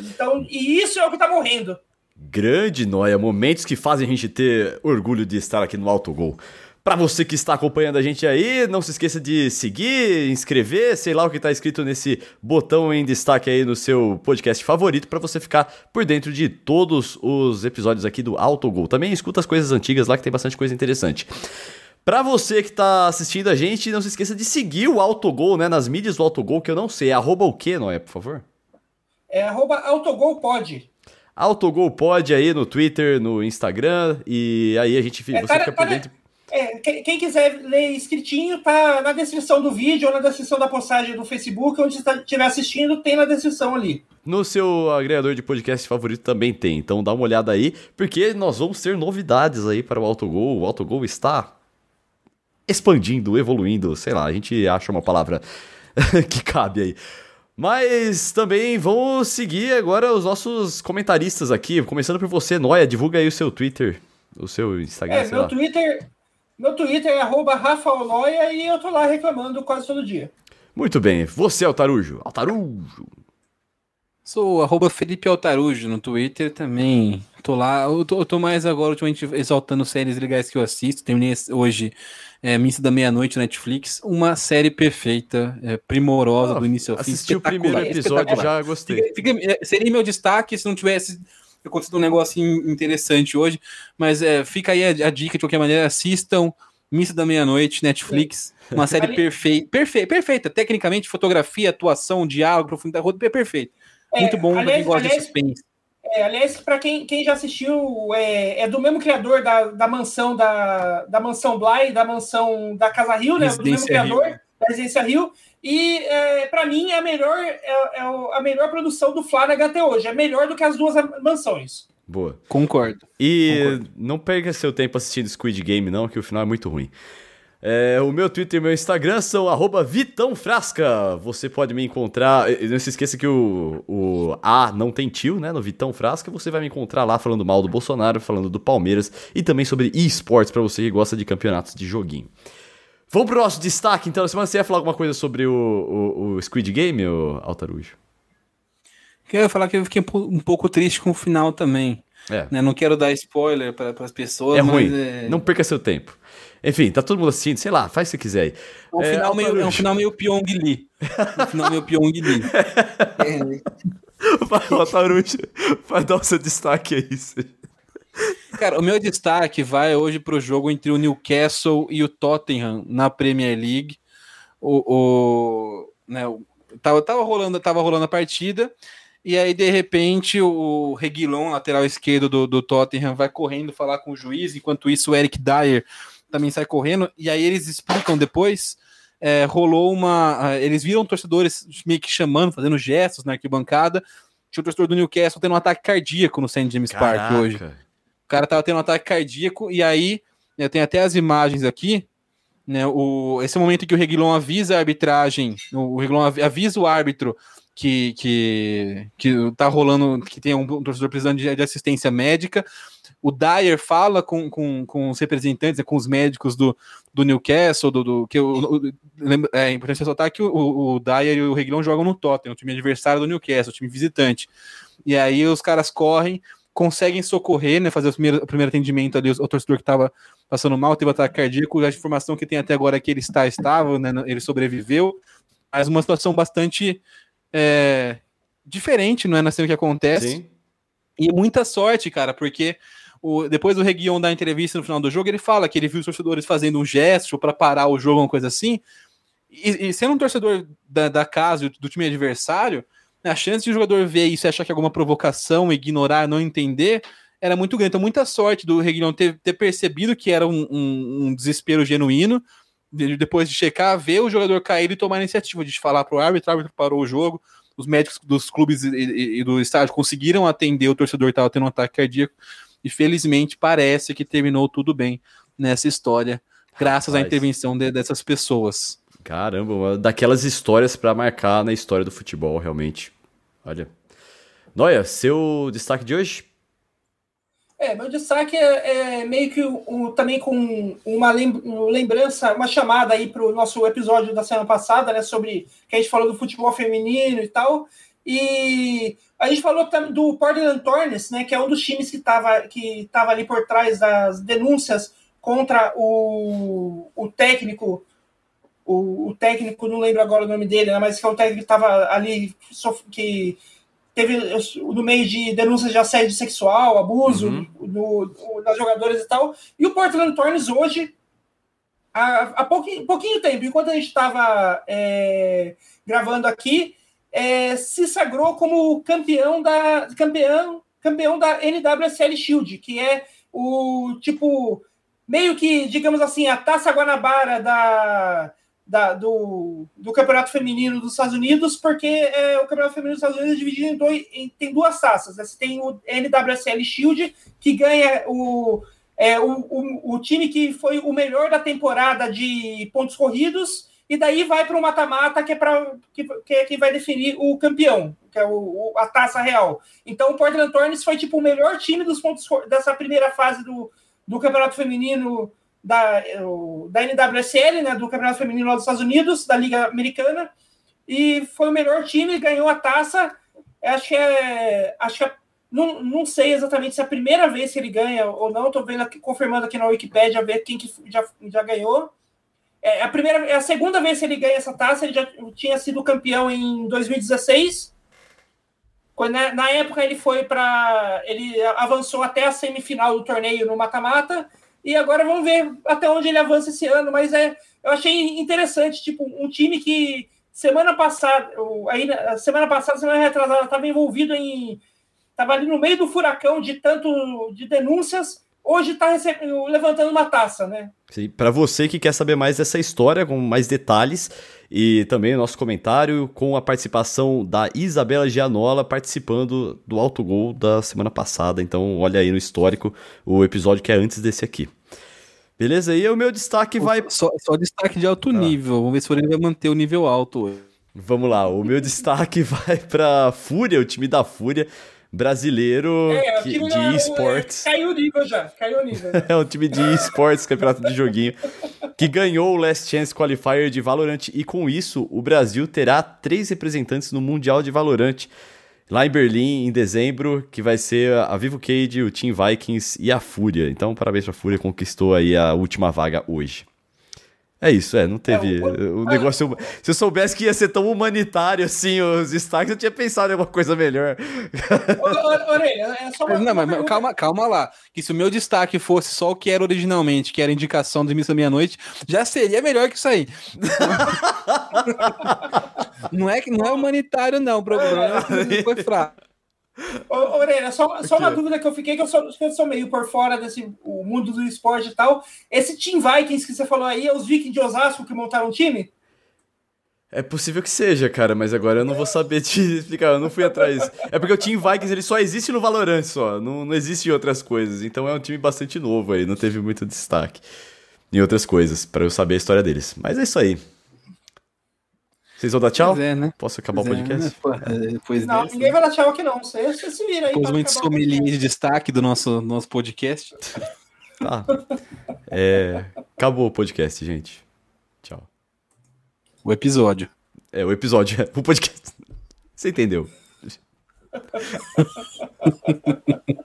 Então, e isso é o que está morrendo. Grande noia, momentos que fazem a gente ter orgulho de estar aqui no Autogol. Para você que está acompanhando a gente aí, não se esqueça de seguir, inscrever, sei lá o que está escrito nesse botão em destaque aí no seu podcast favorito para você ficar por dentro de todos os episódios aqui do Autogol. Também escuta as coisas antigas lá que tem bastante coisa interessante. Para você que tá assistindo a gente, não se esqueça de seguir o Autogol, né, nas mídias do Autogol, que eu não sei, é arroba o que, não é, por favor? É arroba Autogol Autogol aí no Twitter, no Instagram, e aí a gente é, você fica por dentro é, quem quiser ler escritinho, tá na descrição do vídeo ou na descrição da postagem do Facebook, onde você tá, estiver assistindo, tem na descrição ali. No seu agregador de podcast favorito também tem, então dá uma olhada aí, porque nós vamos ter novidades aí para o Autogol. O Autogol está expandindo, evoluindo, sei lá, a gente acha uma palavra que cabe aí. Mas também vamos seguir agora os nossos comentaristas aqui, começando por você, Noia, divulga aí o seu Twitter, o seu Instagram, é, meu lá. Twitter meu Twitter é arroba Rafaoloia e eu tô lá reclamando quase todo dia. Muito bem. Você, Altarujo. Altarujo. Sou arroba Felipe Altarujo no Twitter também. Tô lá. Eu tô, eu tô, mais agora, ultimamente, exaltando séries legais que eu assisto. Terminei hoje é, Missa da Meia-Noite Netflix. Uma série perfeita, é, primorosa oh, do início ao fim. Assisti o primeiro episódio, já gostei. Fica, fica, é, seria meu destaque se não tivesse acontecido um negócio interessante hoje, mas é, fica aí a, a, dica de qualquer maneira, assistam Missa da Meia-Noite, Netflix, uma série perfeita, perfeita, perfeita, tecnicamente, fotografia, atuação, diálogo, profundidade, é perfeito. É, Muito bom aliás, gosta aliás, de suspense. É, aliás, para quem, quem já assistiu, é, é, do mesmo criador da, da mansão da, da mansão Bly, da mansão da Casa Rio, né? Do mesmo criador Rio. da Residência Rio. E é, para mim é a melhor, é, é, a melhor produção do Flanagan até hoje. É melhor do que as duas mansões. Boa. Concordo. E Concordo. não perca seu tempo assistindo Squid Game, não, que o final é muito ruim. É, o meu Twitter e meu Instagram são @vitãofrasca. Você pode me encontrar. Não se esqueça que o, o A não tem tio, né? No Vitão Frasca. Você vai me encontrar lá falando mal do Bolsonaro, falando do Palmeiras e também sobre esportes para você que gosta de campeonatos de joguinho. Vamos pro nosso destaque, então. Semana você ia falar alguma coisa sobre o, o, o Squid Game, o Altarujo? Ia falar que eu fiquei um pouco triste com o final também. É. Né? Não quero dar spoiler para as pessoas. É ruim. É... Não perca seu tempo. Enfim, tá todo mundo assistindo, sei lá, faz o que você quiser aí. É um, é, final, meio, é um final meio Pyong Lee. um final meio Pyong Lee. Vai, Lataruja, vai dar o seu destaque aí. Cara, o meu destaque vai hoje para o jogo entre o Newcastle e o Tottenham na Premier League. O, o, né, tava, tava, rolando, tava rolando a partida, e aí, de repente, o Reguilon, lateral esquerdo do, do Tottenham, vai correndo falar com o juiz, enquanto isso o Eric Dyer também sai correndo, e aí eles explicam depois. É, rolou uma. Eles viram torcedores meio que chamando, fazendo gestos na arquibancada. Tinha o torcedor do Newcastle tendo um ataque cardíaco no St. James Caraca. Park hoje. O cara tava tendo um ataque cardíaco, e aí, eu tenho até as imagens aqui. Né, o, esse momento que o Reguilon avisa a arbitragem, o Reguilon avisa o árbitro que, que, que tá rolando, que tem um, um torcedor precisando de, de, assistência médica. O Dyer fala com, com, com os representantes, né, com os médicos do, do Newcastle, do, do que o, o, é importante ressaltar que o, o Dyer e o Reguilon jogam no Tottenham, o time adversário do Newcastle, o time visitante. E aí os caras correm, conseguem socorrer, né, fazer o primeiro, o primeiro atendimento ali ao torcedor que estava passando mal, teve ataque cardíaco, a informação que tem até agora é que ele está estável, né, ele sobreviveu, mas uma situação bastante é, diferente, não é, na cena que acontece. Sim. E muita sorte, cara, porque o, depois do Reguion dar entrevista no final do jogo, ele fala que ele viu os torcedores fazendo um gesto para parar o jogo, uma coisa assim, e, e sendo um torcedor da, da casa, do time adversário, a chance de o jogador ver isso e achar que é alguma provocação, ignorar, não entender, era muito grande. Então, muita sorte do Reguilhão ter, ter percebido que era um, um, um, desespero genuíno, de, depois de checar, ver o jogador cair e tomar a iniciativa de falar para o árbitro, o árbitro parou o jogo, os médicos dos clubes e, e, e do estádio conseguiram atender o torcedor que estava tendo um ataque cardíaco, e felizmente parece que terminou tudo bem nessa história, graças Rapaz. à intervenção de, dessas pessoas. Caramba, daquelas histórias para marcar na história do futebol, realmente. Olha. Noia, seu destaque de hoje? É, meu destaque é, é meio que o, também com uma lembrança, uma chamada aí para o nosso episódio da semana passada, né? Sobre que a gente falou do futebol feminino e tal. E a gente falou do Portland Thorns, né? Que é um dos times que estava que tava ali por trás das denúncias contra o, o técnico o, o, técnico, não lembro agora o nome dele, né, mas que é o técnico que estava ali, que teve no meio de denúncias de assédio sexual, abuso uhum. no, no, das jogadoras e tal. E o Portland Thorns hoje, há, há pouquinho, pouquinho tempo, enquanto a gente estava é, gravando aqui, é, se sagrou como campeão da campeão, campeão da NWSL Shield, que é o tipo meio que, digamos assim, a Taça Guanabara da da, do, do Campeonato Feminino dos Estados Unidos, porque é, o Campeonato Feminino dos Estados Unidos é dividido em, dois, em tem duas taças. Né? Você tem o NWSL Shield, que ganha o, é, o, o, o, time que foi o melhor da temporada de pontos corridos, e daí vai para o mata-mata, que é para que, que, é quem vai definir o campeão, que é o, a taça real. Então o Portland Thorns foi tipo o melhor time dos pontos dessa primeira fase do, do Campeonato Feminino da, da NWSL, né, do Campeonato Feminino lá dos Estados Unidos, da Liga Americana, e foi o melhor time, ganhou a taça. Acho que é. Acho que é, não, não sei exatamente se é a primeira vez que ele ganha ou não, estou vendo aqui, confirmando aqui na Wikipedia ver quem que já, já ganhou. É a, primeira, é a segunda vez que ele ganha essa taça, ele já tinha sido campeão em 2016. Quando, na, na época ele foi para. Ele avançou até a semifinal do torneio no mata-mata e agora vamos ver até onde ele avança esse ano. Mas é, eu achei interessante, tipo, um time que semana passada, aí, semana passada, semana retrasada, estava envolvido em. Estava ali no meio do furacão de tanto de denúncias, hoje está levantando uma taça, né? Para você que quer saber mais dessa história, com mais detalhes, e também nosso comentário com a participação da Isabela Gianola participando do Alto Gol da semana passada. Então, olha aí no histórico o episódio que é antes desse aqui. Beleza? E o meu destaque vai. Só, só destaque de alto ah. nível. Vamos ver se ele vai manter o nível alto hoje. Vamos lá, o meu destaque vai para Fúria, o time da Fúria brasileiro é, que, de é, esportes. É, caiu o nível já, caiu o nível. é um time de esportes, campeonato de joguinho, que ganhou o Last Chance Qualifier de Valorant e com isso o Brasil terá três representantes no Mundial de Valorant. Lá em Berlim, em dezembro, que vai ser a Vivo Cage, o Team Vikings e a Fúria. Então, parabéns pra Fúria, conquistou aí a última vaga hoje. É isso, é, não teve. É, o, o negócio. Se eu soubesse que ia ser tão humanitário assim os destaques, eu tinha pensado em alguma coisa melhor. Orelha, é só uma, Não, mas calma, calma lá. Que se o meu destaque fosse só o que era originalmente, que era indicação de Missa Meia-Noite, já seria melhor que isso aí. não, é, não é humanitário, não. O problema foi fraco. Ô, Orelha, só, só uma dúvida que eu fiquei, que eu sou, eu sou meio por fora desse o mundo do esporte e tal. Esse Team Vikings que você falou aí é os Vikings de Osasco que montaram um time? É possível que seja, cara, mas agora eu não vou saber te explicar, eu não fui atrás. É porque o Team Vikings ele só existe no Valorant só, não, não existe em outras coisas. Então é um time bastante novo aí, não teve muito destaque em outras coisas, para eu saber a história deles. Mas é isso aí. Vocês vão dar tchau? É, né? Posso acabar pois o podcast? É, né? Depois não, desse, ninguém vai dar tchau aqui não. Você, você se vira aí. Pôs muito sommelier de destaque do nosso, nosso podcast. tá. É, acabou o podcast, gente. Tchau. O episódio. É, o episódio. É, o podcast. Você entendeu?